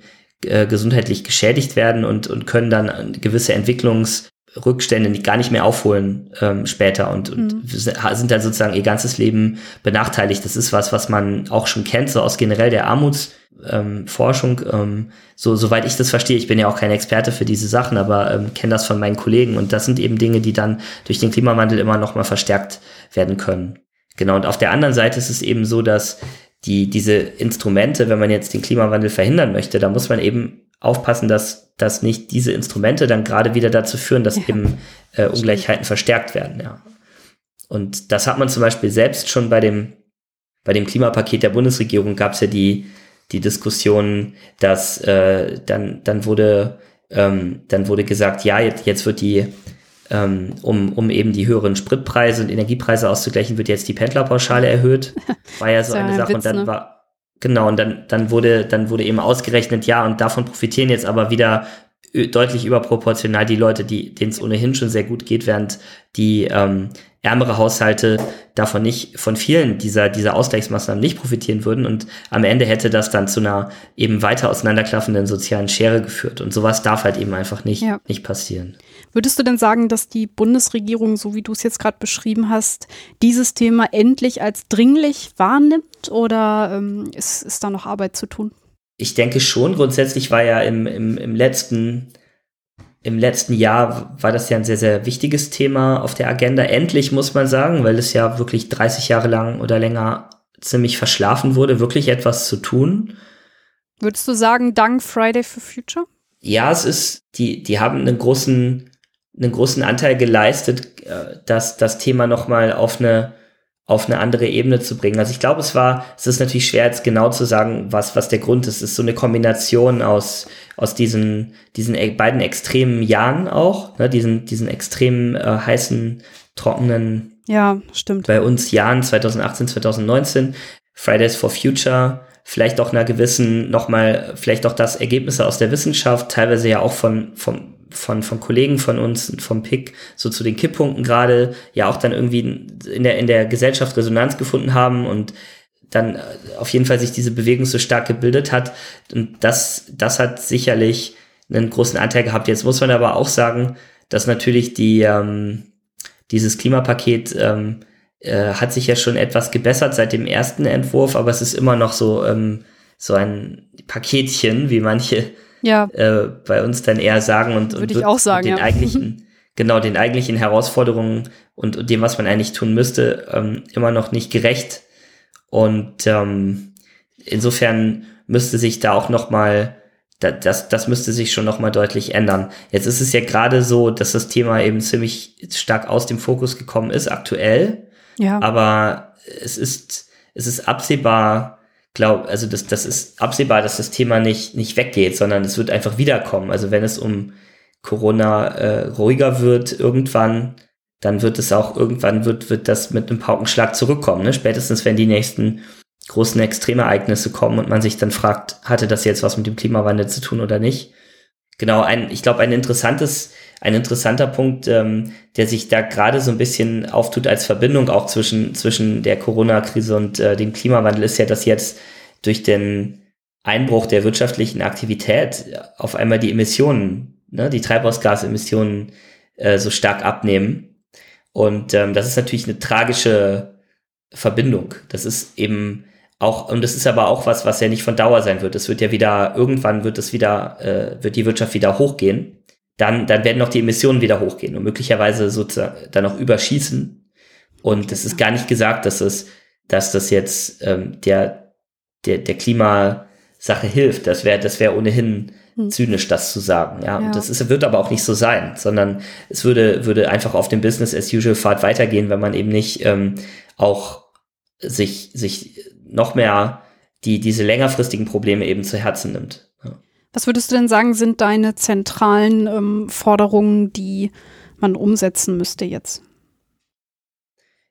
Speaker 2: äh, gesundheitlich geschädigt werden und, und können dann gewisse Entwicklungsrückstände gar nicht mehr aufholen ähm, später und, und mhm. sind dann sozusagen ihr ganzes Leben benachteiligt. Das ist was, was man auch schon kennt, so aus generell der Armuts ähm, Forschung, ähm, so soweit ich das verstehe, ich bin ja auch kein Experte für diese Sachen, aber ähm, kenne das von meinen Kollegen und das sind eben Dinge, die dann durch den Klimawandel immer noch mal verstärkt werden können. Genau, und auf der anderen Seite ist es eben so, dass die, diese Instrumente, wenn man jetzt den Klimawandel verhindern möchte, da muss man eben aufpassen, dass, dass nicht diese Instrumente dann gerade wieder dazu führen, dass ja. eben äh, Ungleichheiten verstärkt werden, ja. Und das hat man zum Beispiel selbst schon bei dem, bei dem Klimapaket der Bundesregierung gab es ja die, die Diskussion, dass äh, dann, dann wurde ähm, dann wurde gesagt, ja, jetzt, jetzt wird die, ähm, um, um eben die höheren Spritpreise und Energiepreise auszugleichen, wird jetzt die Pendlerpauschale erhöht. War ja so eine Sache. Witz, und dann ne? war, genau, und dann, dann wurde, dann wurde eben ausgerechnet, ja, und davon profitieren jetzt aber wieder deutlich überproportional die Leute, die denen es ohnehin schon sehr gut geht, während die ähm, ärmere Haushalte davon nicht, von vielen dieser, dieser Ausgleichsmaßnahmen nicht profitieren würden und am Ende hätte das dann zu einer eben weiter auseinanderklaffenden sozialen Schere geführt und sowas darf halt eben einfach nicht, ja. nicht passieren.
Speaker 1: Würdest du denn sagen, dass die Bundesregierung, so wie du es jetzt gerade beschrieben hast, dieses Thema endlich als dringlich wahrnimmt oder ähm, ist, ist da noch Arbeit zu tun?
Speaker 2: Ich denke schon. Grundsätzlich war ja im, im, im letzten im letzten Jahr war das ja ein sehr, sehr wichtiges Thema auf der Agenda. Endlich muss man sagen, weil es ja wirklich 30 Jahre lang oder länger ziemlich verschlafen wurde, wirklich etwas zu tun.
Speaker 1: Würdest du sagen, dank Friday for Future?
Speaker 2: Ja, es ist, die, die haben einen großen, einen großen Anteil geleistet, äh, dass das Thema nochmal auf eine auf eine andere Ebene zu bringen. Also ich glaube, es war, es ist natürlich schwer jetzt genau zu sagen, was, was der Grund ist. Es ist so eine Kombination aus, aus diesen, diesen e, beiden extremen Jahren auch, ne, diesen, diesen extremen äh, heißen, trockenen,
Speaker 1: ja, stimmt.
Speaker 2: Bei uns Jahren 2018, 2019, Fridays for Future, vielleicht auch einer gewissen, nochmal, vielleicht auch das Ergebnisse aus der Wissenschaft, teilweise ja auch von, vom, von, von Kollegen von uns, vom PIC, so zu den Kipppunkten gerade, ja auch dann irgendwie in der, in der Gesellschaft Resonanz gefunden haben und dann äh, auf jeden Fall sich diese Bewegung so stark gebildet hat. Und das, das hat sicherlich einen großen Anteil gehabt. Jetzt muss man aber auch sagen, dass natürlich die, ähm, dieses Klimapaket ähm, äh, hat sich ja schon etwas gebessert seit dem ersten Entwurf, aber es ist immer noch so, ähm, so ein Paketchen, wie manche ja. äh, bei uns dann eher sagen und,
Speaker 1: und auch sagen,
Speaker 2: den
Speaker 1: ja.
Speaker 2: eigentlichen, genau, den eigentlichen Herausforderungen und, und dem, was man eigentlich tun müsste, ähm, immer noch nicht gerecht. Und ähm, insofern müsste sich da auch noch mal das, das müsste sich schon noch mal deutlich ändern. Jetzt ist es ja gerade so, dass das Thema eben ziemlich stark aus dem Fokus gekommen ist, aktuell. Ja. Aber es ist, es ist absehbar, glaube, also das, das ist absehbar, dass das Thema nicht, nicht weggeht, sondern es wird einfach wiederkommen. Also wenn es um Corona äh, ruhiger wird irgendwann, dann wird es auch irgendwann wird, wird das mit einem Paukenschlag zurückkommen. Ne? Spätestens wenn die nächsten großen Extremereignisse kommen und man sich dann fragt, hatte das jetzt was mit dem Klimawandel zu tun oder nicht? Genau, ein, ich glaube, ein interessantes, ein interessanter Punkt, ähm, der sich da gerade so ein bisschen auftut als Verbindung auch zwischen, zwischen der Corona-Krise und äh, dem Klimawandel, ist ja, dass jetzt durch den Einbruch der wirtschaftlichen Aktivität auf einmal die Emissionen, ne, die Treibhausgasemissionen äh, so stark abnehmen. Und ähm, das ist natürlich eine tragische Verbindung. Das ist eben auch, und das ist aber auch was, was ja nicht von Dauer sein wird. Es wird ja wieder, irgendwann wird es wieder, äh, wird die Wirtschaft wieder hochgehen. Dann, dann werden auch die Emissionen wieder hochgehen und möglicherweise sozusagen dann auch überschießen. Und es ist gar nicht gesagt, dass es, dass das jetzt ähm, der, der, der Klimasache hilft. Das wäre, das wäre ohnehin hm. zynisch, das zu sagen. Ja, ja. Und das ist, wird aber auch nicht so sein, sondern es würde, würde einfach auf dem Business as usual Pfad weitergehen, wenn man eben nicht ähm, auch sich, sich noch mehr die, diese längerfristigen Probleme eben zu Herzen nimmt.
Speaker 1: Was würdest du denn sagen, sind deine zentralen ähm, Forderungen, die man umsetzen müsste jetzt?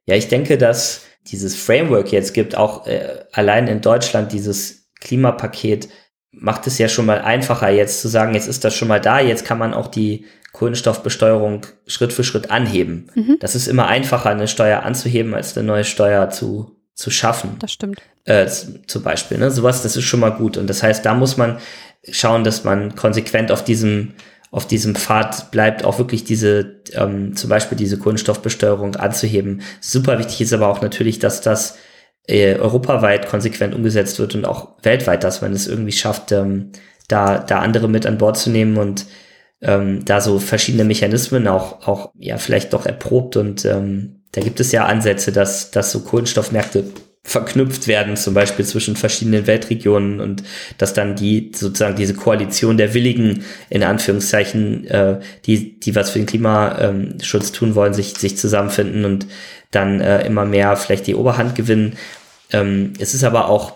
Speaker 2: Ja, ich denke, dass dieses Framework jetzt gibt, auch äh, allein in Deutschland dieses Klimapaket, macht es ja schon mal einfacher, jetzt zu sagen, jetzt ist das schon mal da, jetzt kann man auch die Kohlenstoffbesteuerung Schritt für Schritt anheben. Mhm. Das ist immer einfacher, eine Steuer anzuheben, als eine neue Steuer zu, zu schaffen.
Speaker 1: Das stimmt.
Speaker 2: Äh, zum Beispiel, ne? Sowas, das ist schon mal gut. Und das heißt, da muss man schauen, dass man konsequent auf diesem, auf diesem Pfad bleibt, auch wirklich diese, ähm, zum Beispiel diese Kohlenstoffbesteuerung anzuheben. Super wichtig ist aber auch natürlich, dass das äh, europaweit konsequent umgesetzt wird und auch weltweit, dass man es irgendwie schafft, ähm, da, da andere mit an Bord zu nehmen und ähm, da so verschiedene Mechanismen auch, auch ja vielleicht doch erprobt und ähm, da gibt es ja Ansätze, dass, dass so Kohlenstoffmärkte verknüpft werden, zum Beispiel zwischen verschiedenen Weltregionen und dass dann die sozusagen diese Koalition der Willigen in Anführungszeichen, äh, die die was für den Klimaschutz tun wollen, sich sich zusammenfinden und dann äh, immer mehr vielleicht die Oberhand gewinnen. Ähm, es ist aber auch,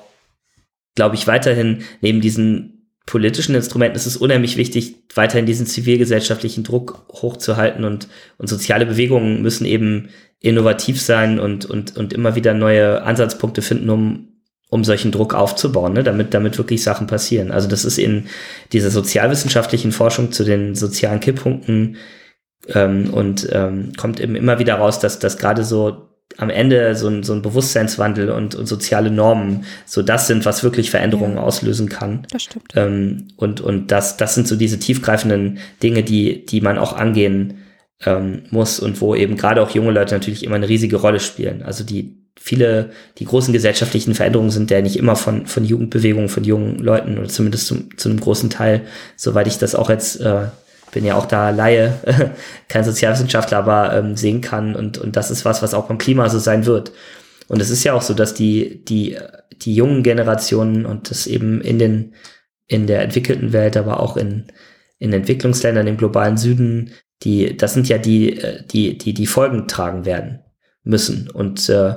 Speaker 2: glaube ich, weiterhin neben diesen politischen Instrumenten ist es unheimlich wichtig, weiterhin diesen zivilgesellschaftlichen Druck hochzuhalten und, und soziale Bewegungen müssen eben innovativ sein und, und, und immer wieder neue Ansatzpunkte finden, um, um solchen Druck aufzubauen, ne? damit, damit wirklich Sachen passieren. Also das ist in dieser sozialwissenschaftlichen Forschung zu den sozialen Kipppunkten ähm, und ähm, kommt eben immer wieder raus, dass, dass gerade so am Ende so ein, so ein Bewusstseinswandel und, und soziale Normen so das sind, was wirklich Veränderungen ja, auslösen kann.
Speaker 1: Das stimmt.
Speaker 2: Ähm, und und das, das sind so diese tiefgreifenden Dinge, die, die man auch angehen ähm, muss und wo eben gerade auch junge Leute natürlich immer eine riesige Rolle spielen. Also die viele, die großen gesellschaftlichen Veränderungen sind ja nicht immer von, von Jugendbewegungen, von jungen Leuten oder zumindest zum, zu einem großen Teil, soweit ich das auch jetzt äh, bin ja auch da Laie, kein Sozialwissenschaftler, aber ähm, sehen kann und, und das ist was, was auch beim Klima so sein wird. Und es ist ja auch so, dass die, die, die jungen Generationen und das eben in den, in der entwickelten Welt, aber auch in, in Entwicklungsländern im globalen Süden, die, das sind ja die, äh, die, die, die Folgen tragen werden müssen und äh,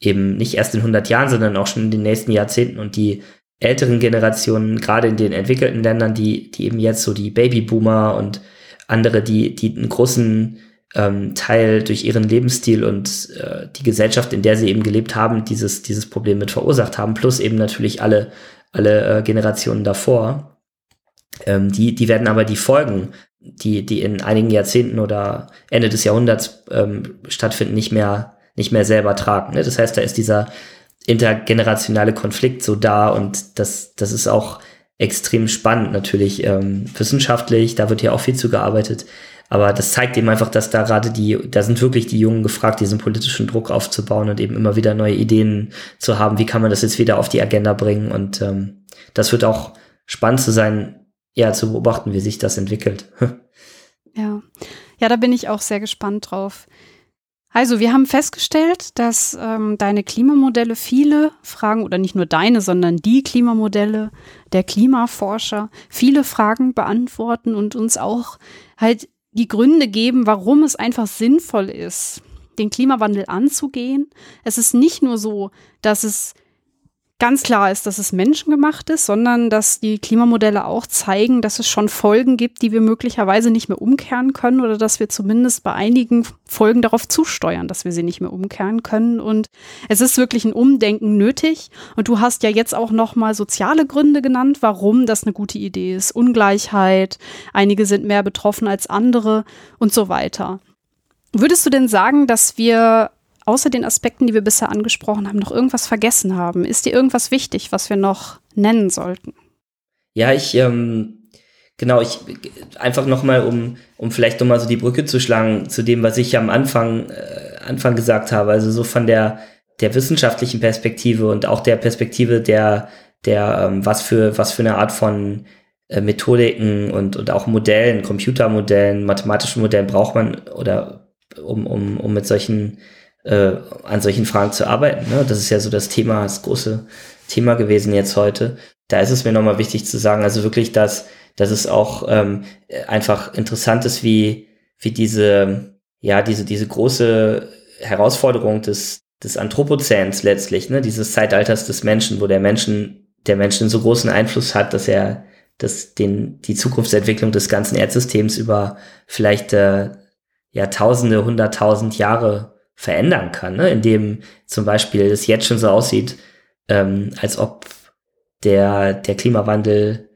Speaker 2: eben nicht erst in 100 Jahren, sondern auch schon in den nächsten Jahrzehnten und die älteren Generationen, gerade in den entwickelten Ländern, die, die eben jetzt so die Babyboomer und andere, die, die einen großen ähm, Teil durch ihren Lebensstil und äh, die Gesellschaft, in der sie eben gelebt haben, dieses, dieses Problem mit verursacht haben, plus eben natürlich alle, alle äh, Generationen davor. Ähm, die, die werden aber die Folgen, die, die in einigen Jahrzehnten oder Ende des Jahrhunderts ähm, stattfinden, nicht mehr, nicht mehr selber tragen. Ne? Das heißt, da ist dieser intergenerationale Konflikt so da und das, das ist auch extrem spannend natürlich ähm, wissenschaftlich, da wird ja auch viel zu gearbeitet, aber das zeigt eben einfach, dass da gerade die, da sind wirklich die Jungen gefragt, diesen politischen Druck aufzubauen und eben immer wieder neue Ideen zu haben, wie kann man das jetzt wieder auf die Agenda bringen und ähm, das wird auch spannend zu sein, ja, zu beobachten, wie sich das entwickelt.
Speaker 1: ja. Ja, da bin ich auch sehr gespannt drauf. Also, wir haben festgestellt, dass ähm, deine Klimamodelle viele Fragen, oder nicht nur deine, sondern die Klimamodelle der Klimaforscher, viele Fragen beantworten und uns auch halt die Gründe geben, warum es einfach sinnvoll ist, den Klimawandel anzugehen. Es ist nicht nur so, dass es ganz klar ist, dass es menschengemacht ist, sondern dass die Klimamodelle auch zeigen, dass es schon Folgen gibt, die wir möglicherweise nicht mehr umkehren können oder dass wir zumindest bei einigen Folgen darauf zusteuern, dass wir sie nicht mehr umkehren können. Und es ist wirklich ein Umdenken nötig. Und du hast ja jetzt auch noch mal soziale Gründe genannt, warum das eine gute Idee ist. Ungleichheit, einige sind mehr betroffen als andere und so weiter. Würdest du denn sagen, dass wir außer den Aspekten, die wir bisher angesprochen haben, noch irgendwas vergessen haben? Ist dir irgendwas wichtig, was wir noch nennen sollten?
Speaker 2: Ja, ich, ähm, genau, ich, einfach nochmal, um, um vielleicht nochmal so die Brücke zu schlagen zu dem, was ich am Anfang, äh, Anfang gesagt habe, also so von der, der wissenschaftlichen Perspektive und auch der Perspektive der, der, ähm, was für, was für eine Art von äh, Methodiken und, und auch Modellen, Computermodellen, mathematischen Modellen braucht man oder um, um, um mit solchen äh, an solchen Fragen zu arbeiten. Ne? Das ist ja so das Thema, das große Thema gewesen jetzt heute. Da ist es mir nochmal wichtig zu sagen, also wirklich, dass, dass es auch ähm, einfach interessant ist, wie, wie diese, ja, diese, diese große Herausforderung des, des Anthropozäns letztlich, ne, dieses Zeitalters des Menschen, wo der Menschen, der Menschen so großen Einfluss hat, dass er dass den, die Zukunftsentwicklung des ganzen Erdsystems über vielleicht äh, Jahrtausende, hunderttausend Jahre verändern kann, ne? indem zum Beispiel es jetzt schon so aussieht, ähm, als ob der, der Klimawandel,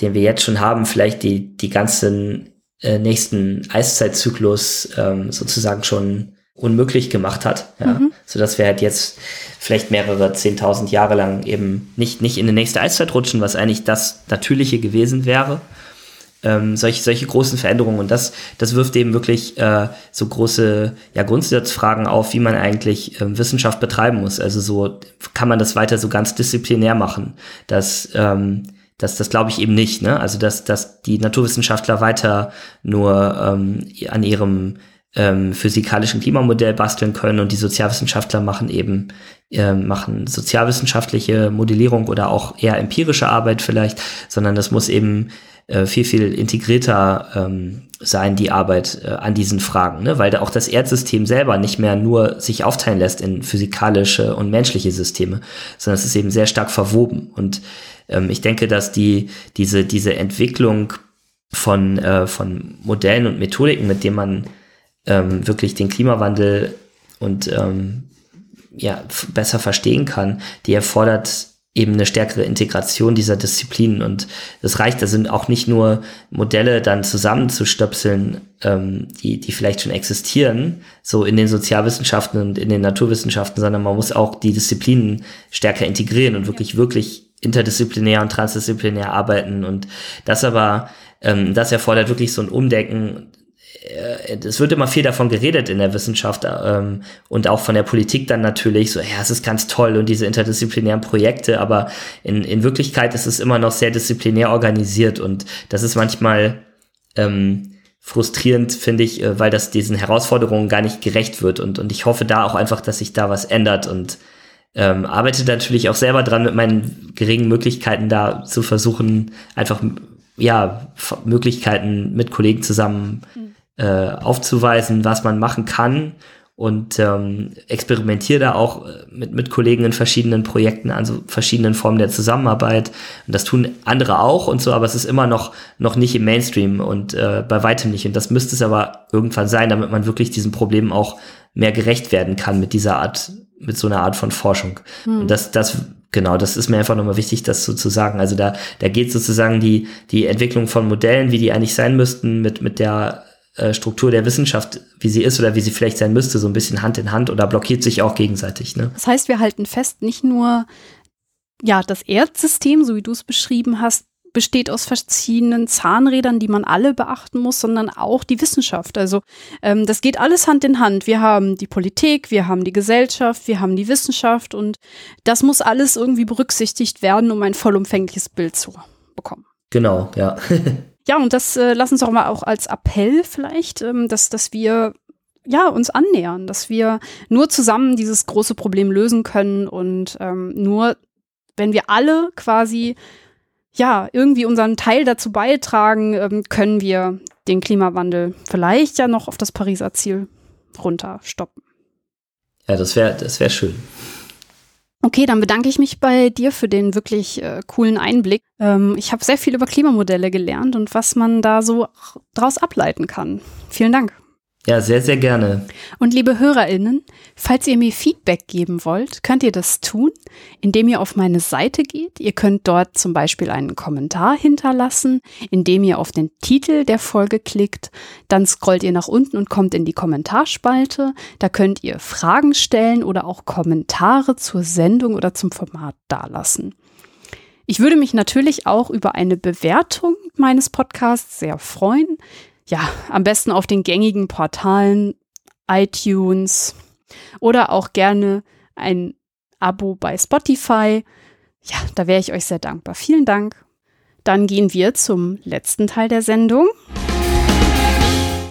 Speaker 2: den wir jetzt schon haben, vielleicht die, die ganzen äh, nächsten Eiszeitzyklus ähm, sozusagen schon unmöglich gemacht hat, ja, mhm. so dass wir halt jetzt vielleicht mehrere zehntausend Jahre lang eben nicht nicht in die nächste Eiszeit rutschen, was eigentlich das Natürliche gewesen wäre, ähm, solche, solche großen Veränderungen. Und das, das wirft eben wirklich äh, so große ja, Grundsatzfragen auf, wie man eigentlich ähm, Wissenschaft betreiben muss. Also so kann man das weiter so ganz disziplinär machen. Das, ähm, das, das glaube ich eben nicht. Ne? Also dass, dass die Naturwissenschaftler weiter nur ähm, an ihrem ähm, physikalischen Klimamodell basteln können und die Sozialwissenschaftler machen eben äh, machen sozialwissenschaftliche Modellierung oder auch eher empirische Arbeit vielleicht, sondern das muss eben äh, viel, viel integrierter ähm, sein, die Arbeit äh, an diesen Fragen, ne? weil da auch das Erdsystem selber nicht mehr nur sich aufteilen lässt in physikalische und menschliche Systeme, sondern es ist eben sehr stark verwoben. Und ähm, ich denke, dass die, diese, diese Entwicklung von, äh, von Modellen und Methodiken, mit denen man ähm, wirklich den Klimawandel und ähm, ja, besser verstehen kann, die erfordert eben eine stärkere Integration dieser Disziplinen. Und das reicht, da sind auch nicht nur Modelle dann zusammenzustöpseln, ähm, die, die vielleicht schon existieren, so in den Sozialwissenschaften und in den Naturwissenschaften, sondern man muss auch die Disziplinen stärker integrieren und wirklich, wirklich interdisziplinär und transdisziplinär arbeiten. Und das aber, ähm, das erfordert wirklich so ein Umdenken es wird immer viel davon geredet in der Wissenschaft ähm, und auch von der Politik dann natürlich so, ja, es ist ganz toll und diese interdisziplinären Projekte, aber in, in Wirklichkeit ist es immer noch sehr disziplinär organisiert und das ist manchmal ähm, frustrierend, finde ich, äh, weil das diesen Herausforderungen gar nicht gerecht wird und, und ich hoffe da auch einfach, dass sich da was ändert und ähm, arbeite natürlich auch selber dran, mit meinen geringen Möglichkeiten da zu versuchen, einfach ja, Möglichkeiten mit Kollegen zusammen mhm äh, aufzuweisen, was man machen kann und ähm, experimentiere da auch äh, mit, mit Kollegen in verschiedenen Projekten, also verschiedenen Formen der Zusammenarbeit. Und das tun andere auch und so, aber es ist immer noch, noch nicht im Mainstream und äh, bei weitem nicht. Und das müsste es aber irgendwann sein, damit man wirklich diesen Problemen auch mehr gerecht werden kann mit dieser Art, mit so einer Art von Forschung. Hm. Und das, das, genau, das ist mir einfach nochmal wichtig, das so zu sagen. Also da, da geht sozusagen die, die Entwicklung von Modellen, wie die eigentlich sein müssten, mit, mit der Struktur der Wissenschaft, wie sie ist oder wie sie vielleicht sein müsste, so ein bisschen Hand in Hand oder blockiert sich auch gegenseitig. Ne?
Speaker 1: Das heißt, wir halten fest, nicht nur ja, das Erdsystem, so wie du es beschrieben hast, besteht aus verschiedenen Zahnrädern, die man alle beachten muss, sondern auch die Wissenschaft. Also ähm, das geht alles Hand in Hand. Wir haben die Politik, wir haben die Gesellschaft, wir haben die Wissenschaft und das muss alles irgendwie berücksichtigt werden, um ein vollumfängliches Bild zu bekommen.
Speaker 2: Genau, ja.
Speaker 1: Ja, und das äh, lass uns doch mal auch als Appell vielleicht, ähm, dass, dass wir ja, uns annähern, dass wir nur zusammen dieses große Problem lösen können und ähm, nur wenn wir alle quasi ja irgendwie unseren Teil dazu beitragen, ähm, können wir den Klimawandel vielleicht ja noch auf das Pariser Ziel runterstoppen.
Speaker 2: Ja, das wäre das wäre schön.
Speaker 1: Okay, dann bedanke ich mich bei dir für den wirklich äh, coolen Einblick. Ähm, ich habe sehr viel über Klimamodelle gelernt und was man da so draus ableiten kann. Vielen Dank.
Speaker 2: Ja, sehr, sehr gerne.
Speaker 1: Und liebe HörerInnen, falls ihr mir Feedback geben wollt, könnt ihr das tun, indem ihr auf meine Seite geht. Ihr könnt dort zum Beispiel einen Kommentar hinterlassen, indem ihr auf den Titel der Folge klickt. Dann scrollt ihr nach unten und kommt in die Kommentarspalte. Da könnt ihr Fragen stellen oder auch Kommentare zur Sendung oder zum Format dalassen. Ich würde mich natürlich auch über eine Bewertung meines Podcasts sehr freuen ja, am besten auf den gängigen Portalen, iTunes oder auch gerne ein Abo bei Spotify. Ja, da wäre ich euch sehr dankbar. Vielen Dank. Dann gehen wir zum letzten Teil der Sendung.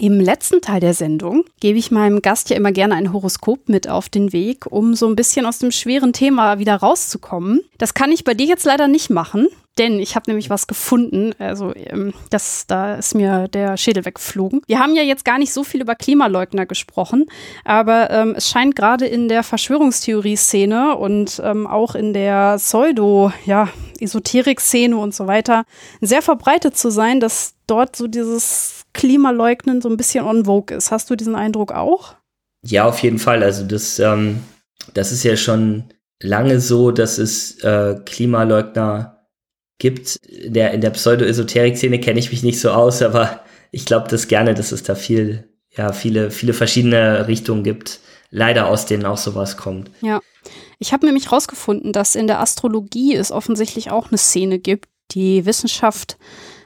Speaker 1: Im letzten Teil der Sendung gebe ich meinem Gast ja immer gerne ein Horoskop mit auf den Weg, um so ein bisschen aus dem schweren Thema wieder rauszukommen. Das kann ich bei dir jetzt leider nicht machen, denn ich habe nämlich was gefunden. Also ähm, das, da ist mir der Schädel weggeflogen. Wir haben ja jetzt gar nicht so viel über Klimaleugner gesprochen, aber ähm, es scheint gerade in der Verschwörungstheorie-Szene und ähm, auch in der Pseudo, ja, Esoterik-Szene und so weiter sehr verbreitet zu sein, dass dort so dieses Klimaleugnen so ein bisschen on vogue ist. Hast du diesen Eindruck auch?
Speaker 2: Ja, auf jeden Fall. Also das, ähm, das ist ja schon lange so, dass es äh, Klimaleugner gibt. In der, in der Pseudo-Esoterik-Szene kenne ich mich nicht so aus, aber ich glaube das gerne, dass es da viel, ja, viele, viele verschiedene Richtungen gibt. Leider aus denen auch sowas kommt.
Speaker 1: Ja. Ich habe nämlich rausgefunden, dass in der Astrologie es offensichtlich auch eine Szene gibt, die Wissenschaft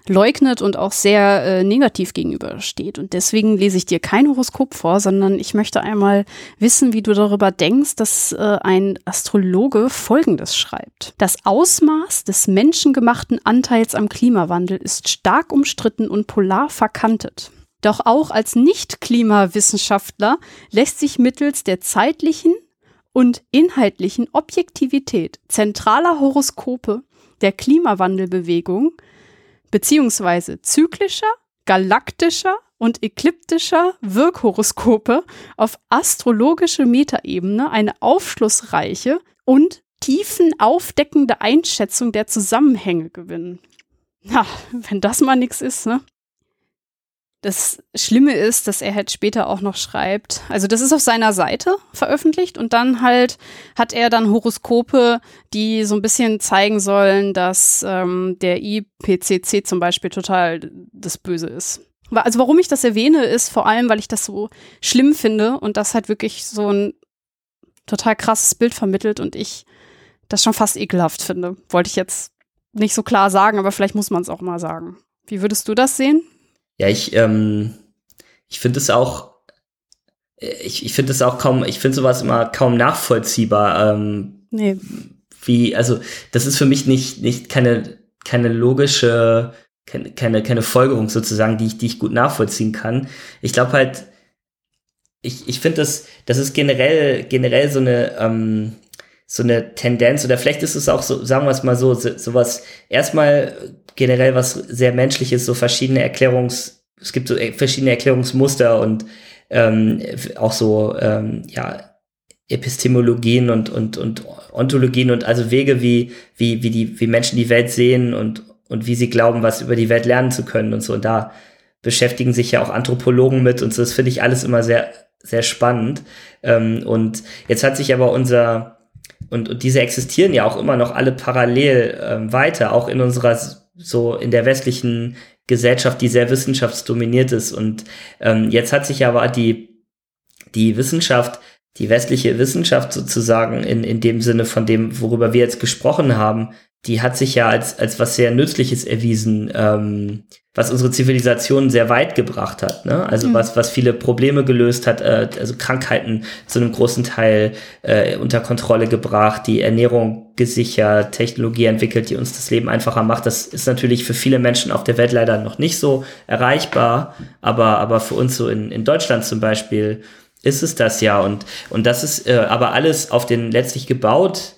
Speaker 1: leugnet und auch sehr äh, negativ gegenübersteht. Und deswegen lese ich dir kein Horoskop vor, sondern ich möchte einmal wissen, wie du darüber denkst, dass äh, ein Astrologe Folgendes schreibt. Das Ausmaß des menschengemachten Anteils am Klimawandel ist stark umstritten und polar verkantet. Doch auch als Nicht-Klimawissenschaftler lässt sich mittels der zeitlichen und inhaltlichen Objektivität zentraler Horoskope der Klimawandelbewegung beziehungsweise zyklischer, galaktischer und ekliptischer Wirkhoroskope auf astrologische Metaebene eine aufschlussreiche und tiefen aufdeckende Einschätzung der Zusammenhänge gewinnen. Na, wenn das mal nichts ist, ne? Das Schlimme ist, dass er halt später auch noch schreibt, also das ist auf seiner Seite veröffentlicht und dann halt hat er dann Horoskope, die so ein bisschen zeigen sollen, dass ähm, der IPCC zum Beispiel total das Böse ist. Also warum ich das erwähne, ist vor allem, weil ich das so schlimm finde und das halt wirklich so ein total krasses Bild vermittelt und ich das schon fast ekelhaft finde. Wollte ich jetzt nicht so klar sagen, aber vielleicht muss man es auch mal sagen. Wie würdest du das sehen?
Speaker 2: Ja, ich, ähm, ich finde es auch, äh, ich, ich finde es auch kaum, ich finde sowas immer kaum nachvollziehbar. Ähm, nee. Wie, also, das ist für mich nicht, nicht keine, keine logische, keine, keine, keine Folgerung sozusagen, die ich, die ich gut nachvollziehen kann. Ich glaube halt, ich, ich finde das, das ist generell, generell so eine, ähm, so eine Tendenz oder vielleicht ist es auch so, sagen wir es mal so, so sowas erstmal generell was sehr menschliches, so verschiedene Erklärungs, es gibt so e, verschiedene Erklärungsmuster und ähm, auch so, ähm, ja, Epistemologien und, und, und Ontologien und also Wege, wie, wie, wie die, wie Menschen die Welt sehen und, und wie sie glauben, was über die Welt lernen zu können und so. Und da beschäftigen sich ja auch Anthropologen mit und so. Das finde ich alles immer sehr, sehr spannend. Ähm, und jetzt hat sich aber unser, und, und diese existieren ja auch immer noch alle parallel ähm, weiter, auch in unserer so in der westlichen Gesellschaft, die sehr wissenschaftsdominiert ist. Und ähm, jetzt hat sich aber die, die Wissenschaft, die westliche Wissenschaft sozusagen in, in dem Sinne von dem, worüber wir jetzt gesprochen haben, die hat sich ja als, als was sehr Nützliches erwiesen, ähm, was unsere Zivilisation sehr weit gebracht hat. Ne? Also mhm. was, was viele Probleme gelöst hat, äh, also Krankheiten zu einem großen Teil äh, unter Kontrolle gebracht, die Ernährung gesichert, Technologie entwickelt, die uns das Leben einfacher macht. Das ist natürlich für viele Menschen auf der Welt leider noch nicht so erreichbar, aber, aber für uns so in, in Deutschland zum Beispiel ist es das ja. Und, und das ist äh, aber alles auf den letztlich gebaut,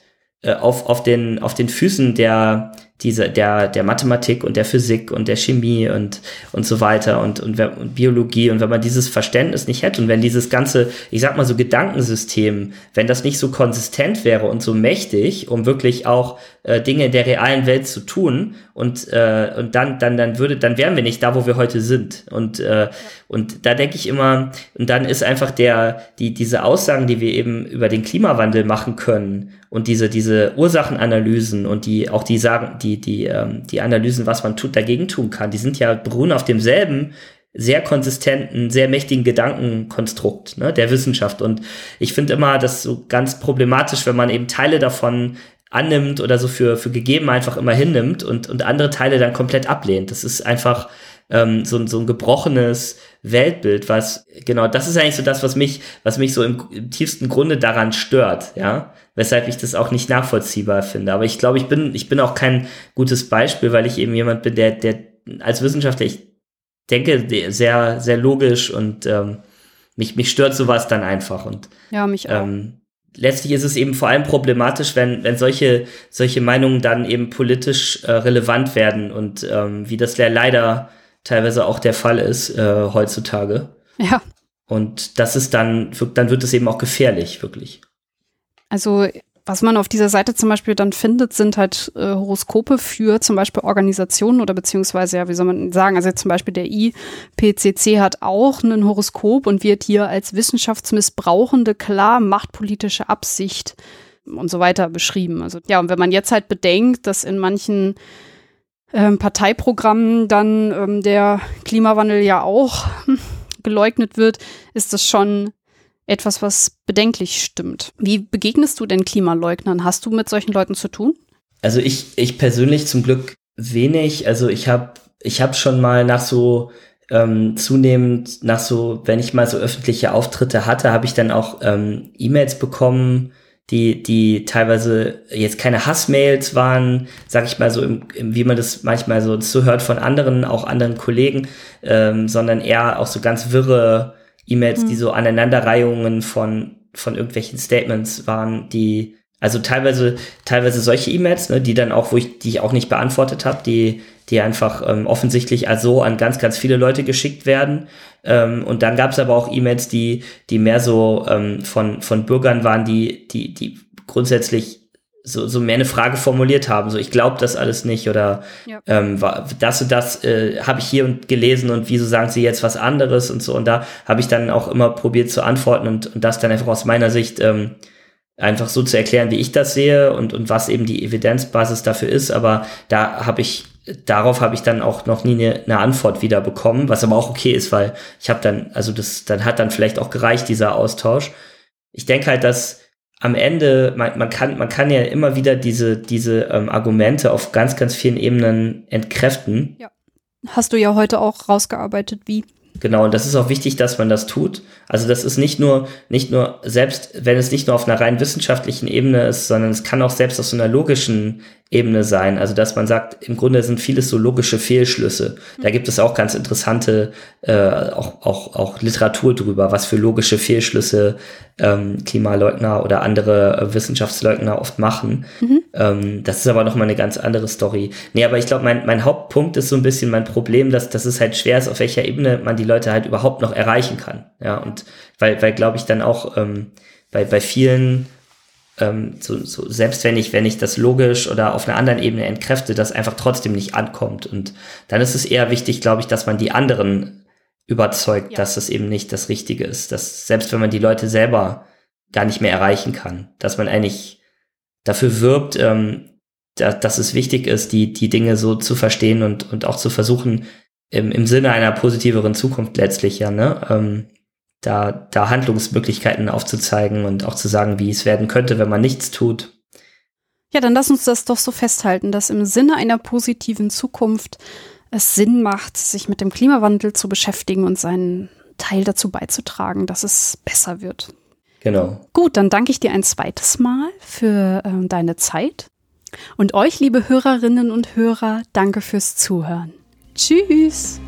Speaker 2: auf, auf, den, auf den Füßen der, diese, der, der Mathematik und der Physik und der Chemie und, und so weiter und, und, und Biologie. Und wenn man dieses Verständnis nicht hätte und wenn dieses ganze, ich sag mal so Gedankensystem, wenn das nicht so konsistent wäre und so mächtig, um wirklich auch äh, Dinge in der realen Welt zu tun und, äh, und dann, dann, dann würde, dann wären wir nicht da, wo wir heute sind. Und, äh, und da denke ich immer, und dann ist einfach der, die, diese Aussagen, die wir eben über den Klimawandel machen können und diese, diese Ursachenanalysen und die, auch die sagen, die, die, ähm, die Analysen, was man tut, dagegen tun kann, die sind ja beruhen auf demselben sehr konsistenten, sehr mächtigen Gedankenkonstrukt ne, der Wissenschaft. Und ich finde immer das so ganz problematisch, wenn man eben Teile davon annimmt oder so für, für gegeben einfach immer hinnimmt und, und andere Teile dann komplett ablehnt. Das ist einfach ähm, so, so ein gebrochenes Weltbild, was, genau, das ist eigentlich so das, was mich, was mich so im, im tiefsten Grunde daran stört, ja, weshalb ich das auch nicht nachvollziehbar finde. Aber ich glaube, ich bin, ich bin auch kein gutes Beispiel, weil ich eben jemand bin, der, der als Wissenschaftler, ich denke, sehr, sehr logisch und ähm, mich, mich stört sowas dann einfach und
Speaker 1: ja, mich auch.
Speaker 2: Ähm, letztlich ist es eben vor allem problematisch, wenn, wenn solche, solche Meinungen dann eben politisch äh, relevant werden und ähm, wie das ja leider teilweise auch der Fall ist äh, heutzutage.
Speaker 1: Ja.
Speaker 2: Und das ist dann, dann wird es eben auch gefährlich, wirklich.
Speaker 1: Also was man auf dieser Seite zum Beispiel dann findet, sind halt äh, Horoskope für zum Beispiel Organisationen oder beziehungsweise, ja, wie soll man sagen, also zum Beispiel der IPCC hat auch ein Horoskop und wird hier als wissenschaftsmissbrauchende, klar machtpolitische Absicht und so weiter beschrieben. Also ja, und wenn man jetzt halt bedenkt, dass in manchen ähm, Parteiprogrammen dann ähm, der Klimawandel ja auch hm, geleugnet wird, ist das schon etwas, was bedenklich stimmt. Wie begegnest du denn Klimaleugnern? Hast du mit solchen Leuten zu tun?
Speaker 2: Also ich, ich persönlich zum Glück wenig. Also ich habe ich hab schon mal nach so ähm, zunehmend nach so, wenn ich mal so öffentliche Auftritte hatte, habe ich dann auch ähm, E-Mails bekommen, die, die teilweise jetzt keine Hassmails waren, sag ich mal so, im, im, wie man das manchmal so zuhört von anderen, auch anderen Kollegen, ähm, sondern eher auch so ganz wirre E-Mails, mhm. die so Aneinanderreihungen von, von irgendwelchen Statements waren, die, also teilweise, teilweise solche E-Mails, ne, die dann auch, wo ich, die ich auch nicht beantwortet habe, die, die einfach ähm, offensichtlich also an ganz, ganz viele Leute geschickt werden. Ähm, und dann gab es aber auch E-Mails, die, die mehr so ähm, von, von Bürgern waren, die, die, die grundsätzlich so, so mehr eine Frage formuliert haben, so ich glaube das alles nicht oder ja. ähm, das und das äh, habe ich hier und gelesen und wieso sagen sie jetzt was anderes und so und da habe ich dann auch immer probiert zu antworten und, und das dann einfach aus meiner Sicht ähm, einfach so zu erklären, wie ich das sehe und, und was eben die Evidenzbasis dafür ist, aber da habe ich darauf habe ich dann auch noch nie eine, eine Antwort wieder bekommen, was aber auch okay ist, weil ich habe dann also das dann hat dann vielleicht auch gereicht dieser Austausch. Ich denke halt, dass am Ende, man, man, kann, man kann ja immer wieder diese, diese ähm, Argumente auf ganz, ganz vielen Ebenen entkräften.
Speaker 1: Ja. Hast du ja heute auch rausgearbeitet, wie.
Speaker 2: Genau, und das ist auch wichtig, dass man das tut. Also das ist nicht nur, nicht nur, selbst wenn es nicht nur auf einer rein wissenschaftlichen Ebene ist, sondern es kann auch selbst auf so einer logischen Ebene sein. Also dass man sagt, im Grunde sind vieles so logische Fehlschlüsse. Da gibt es auch ganz interessante, äh, auch, auch, auch Literatur drüber, was für logische Fehlschlüsse ähm, Klimaleugner oder andere äh, Wissenschaftsleugner oft machen. Mhm. Ähm, das ist aber nochmal eine ganz andere Story. Nee, aber ich glaube, mein, mein Hauptpunkt ist so ein bisschen mein Problem, dass, dass es halt schwer ist, auf welcher Ebene man die Leute halt überhaupt noch erreichen kann. Ja, und weil, weil glaube ich dann auch ähm, bei, bei vielen ähm, so, so, selbst wenn ich, wenn ich das logisch oder auf einer anderen Ebene entkräfte, das einfach trotzdem nicht ankommt. Und dann ist es eher wichtig, glaube ich, dass man die anderen überzeugt, ja. dass das eben nicht das Richtige ist. Dass selbst wenn man die Leute selber gar nicht mehr erreichen kann, dass man eigentlich dafür wirbt, ähm, da, dass es wichtig ist, die, die Dinge so zu verstehen und, und auch zu versuchen, im, im Sinne einer positiveren Zukunft letztlich ja, ne? Ähm, da, da Handlungsmöglichkeiten aufzuzeigen und auch zu sagen, wie es werden könnte, wenn man nichts tut.
Speaker 1: Ja, dann lass uns das doch so festhalten, dass im Sinne einer positiven Zukunft es Sinn macht, sich mit dem Klimawandel zu beschäftigen und seinen Teil dazu beizutragen, dass es besser wird.
Speaker 2: Genau.
Speaker 1: Gut, dann danke ich dir ein zweites Mal für äh, deine Zeit. Und euch, liebe Hörerinnen und Hörer, danke fürs Zuhören. Tschüss.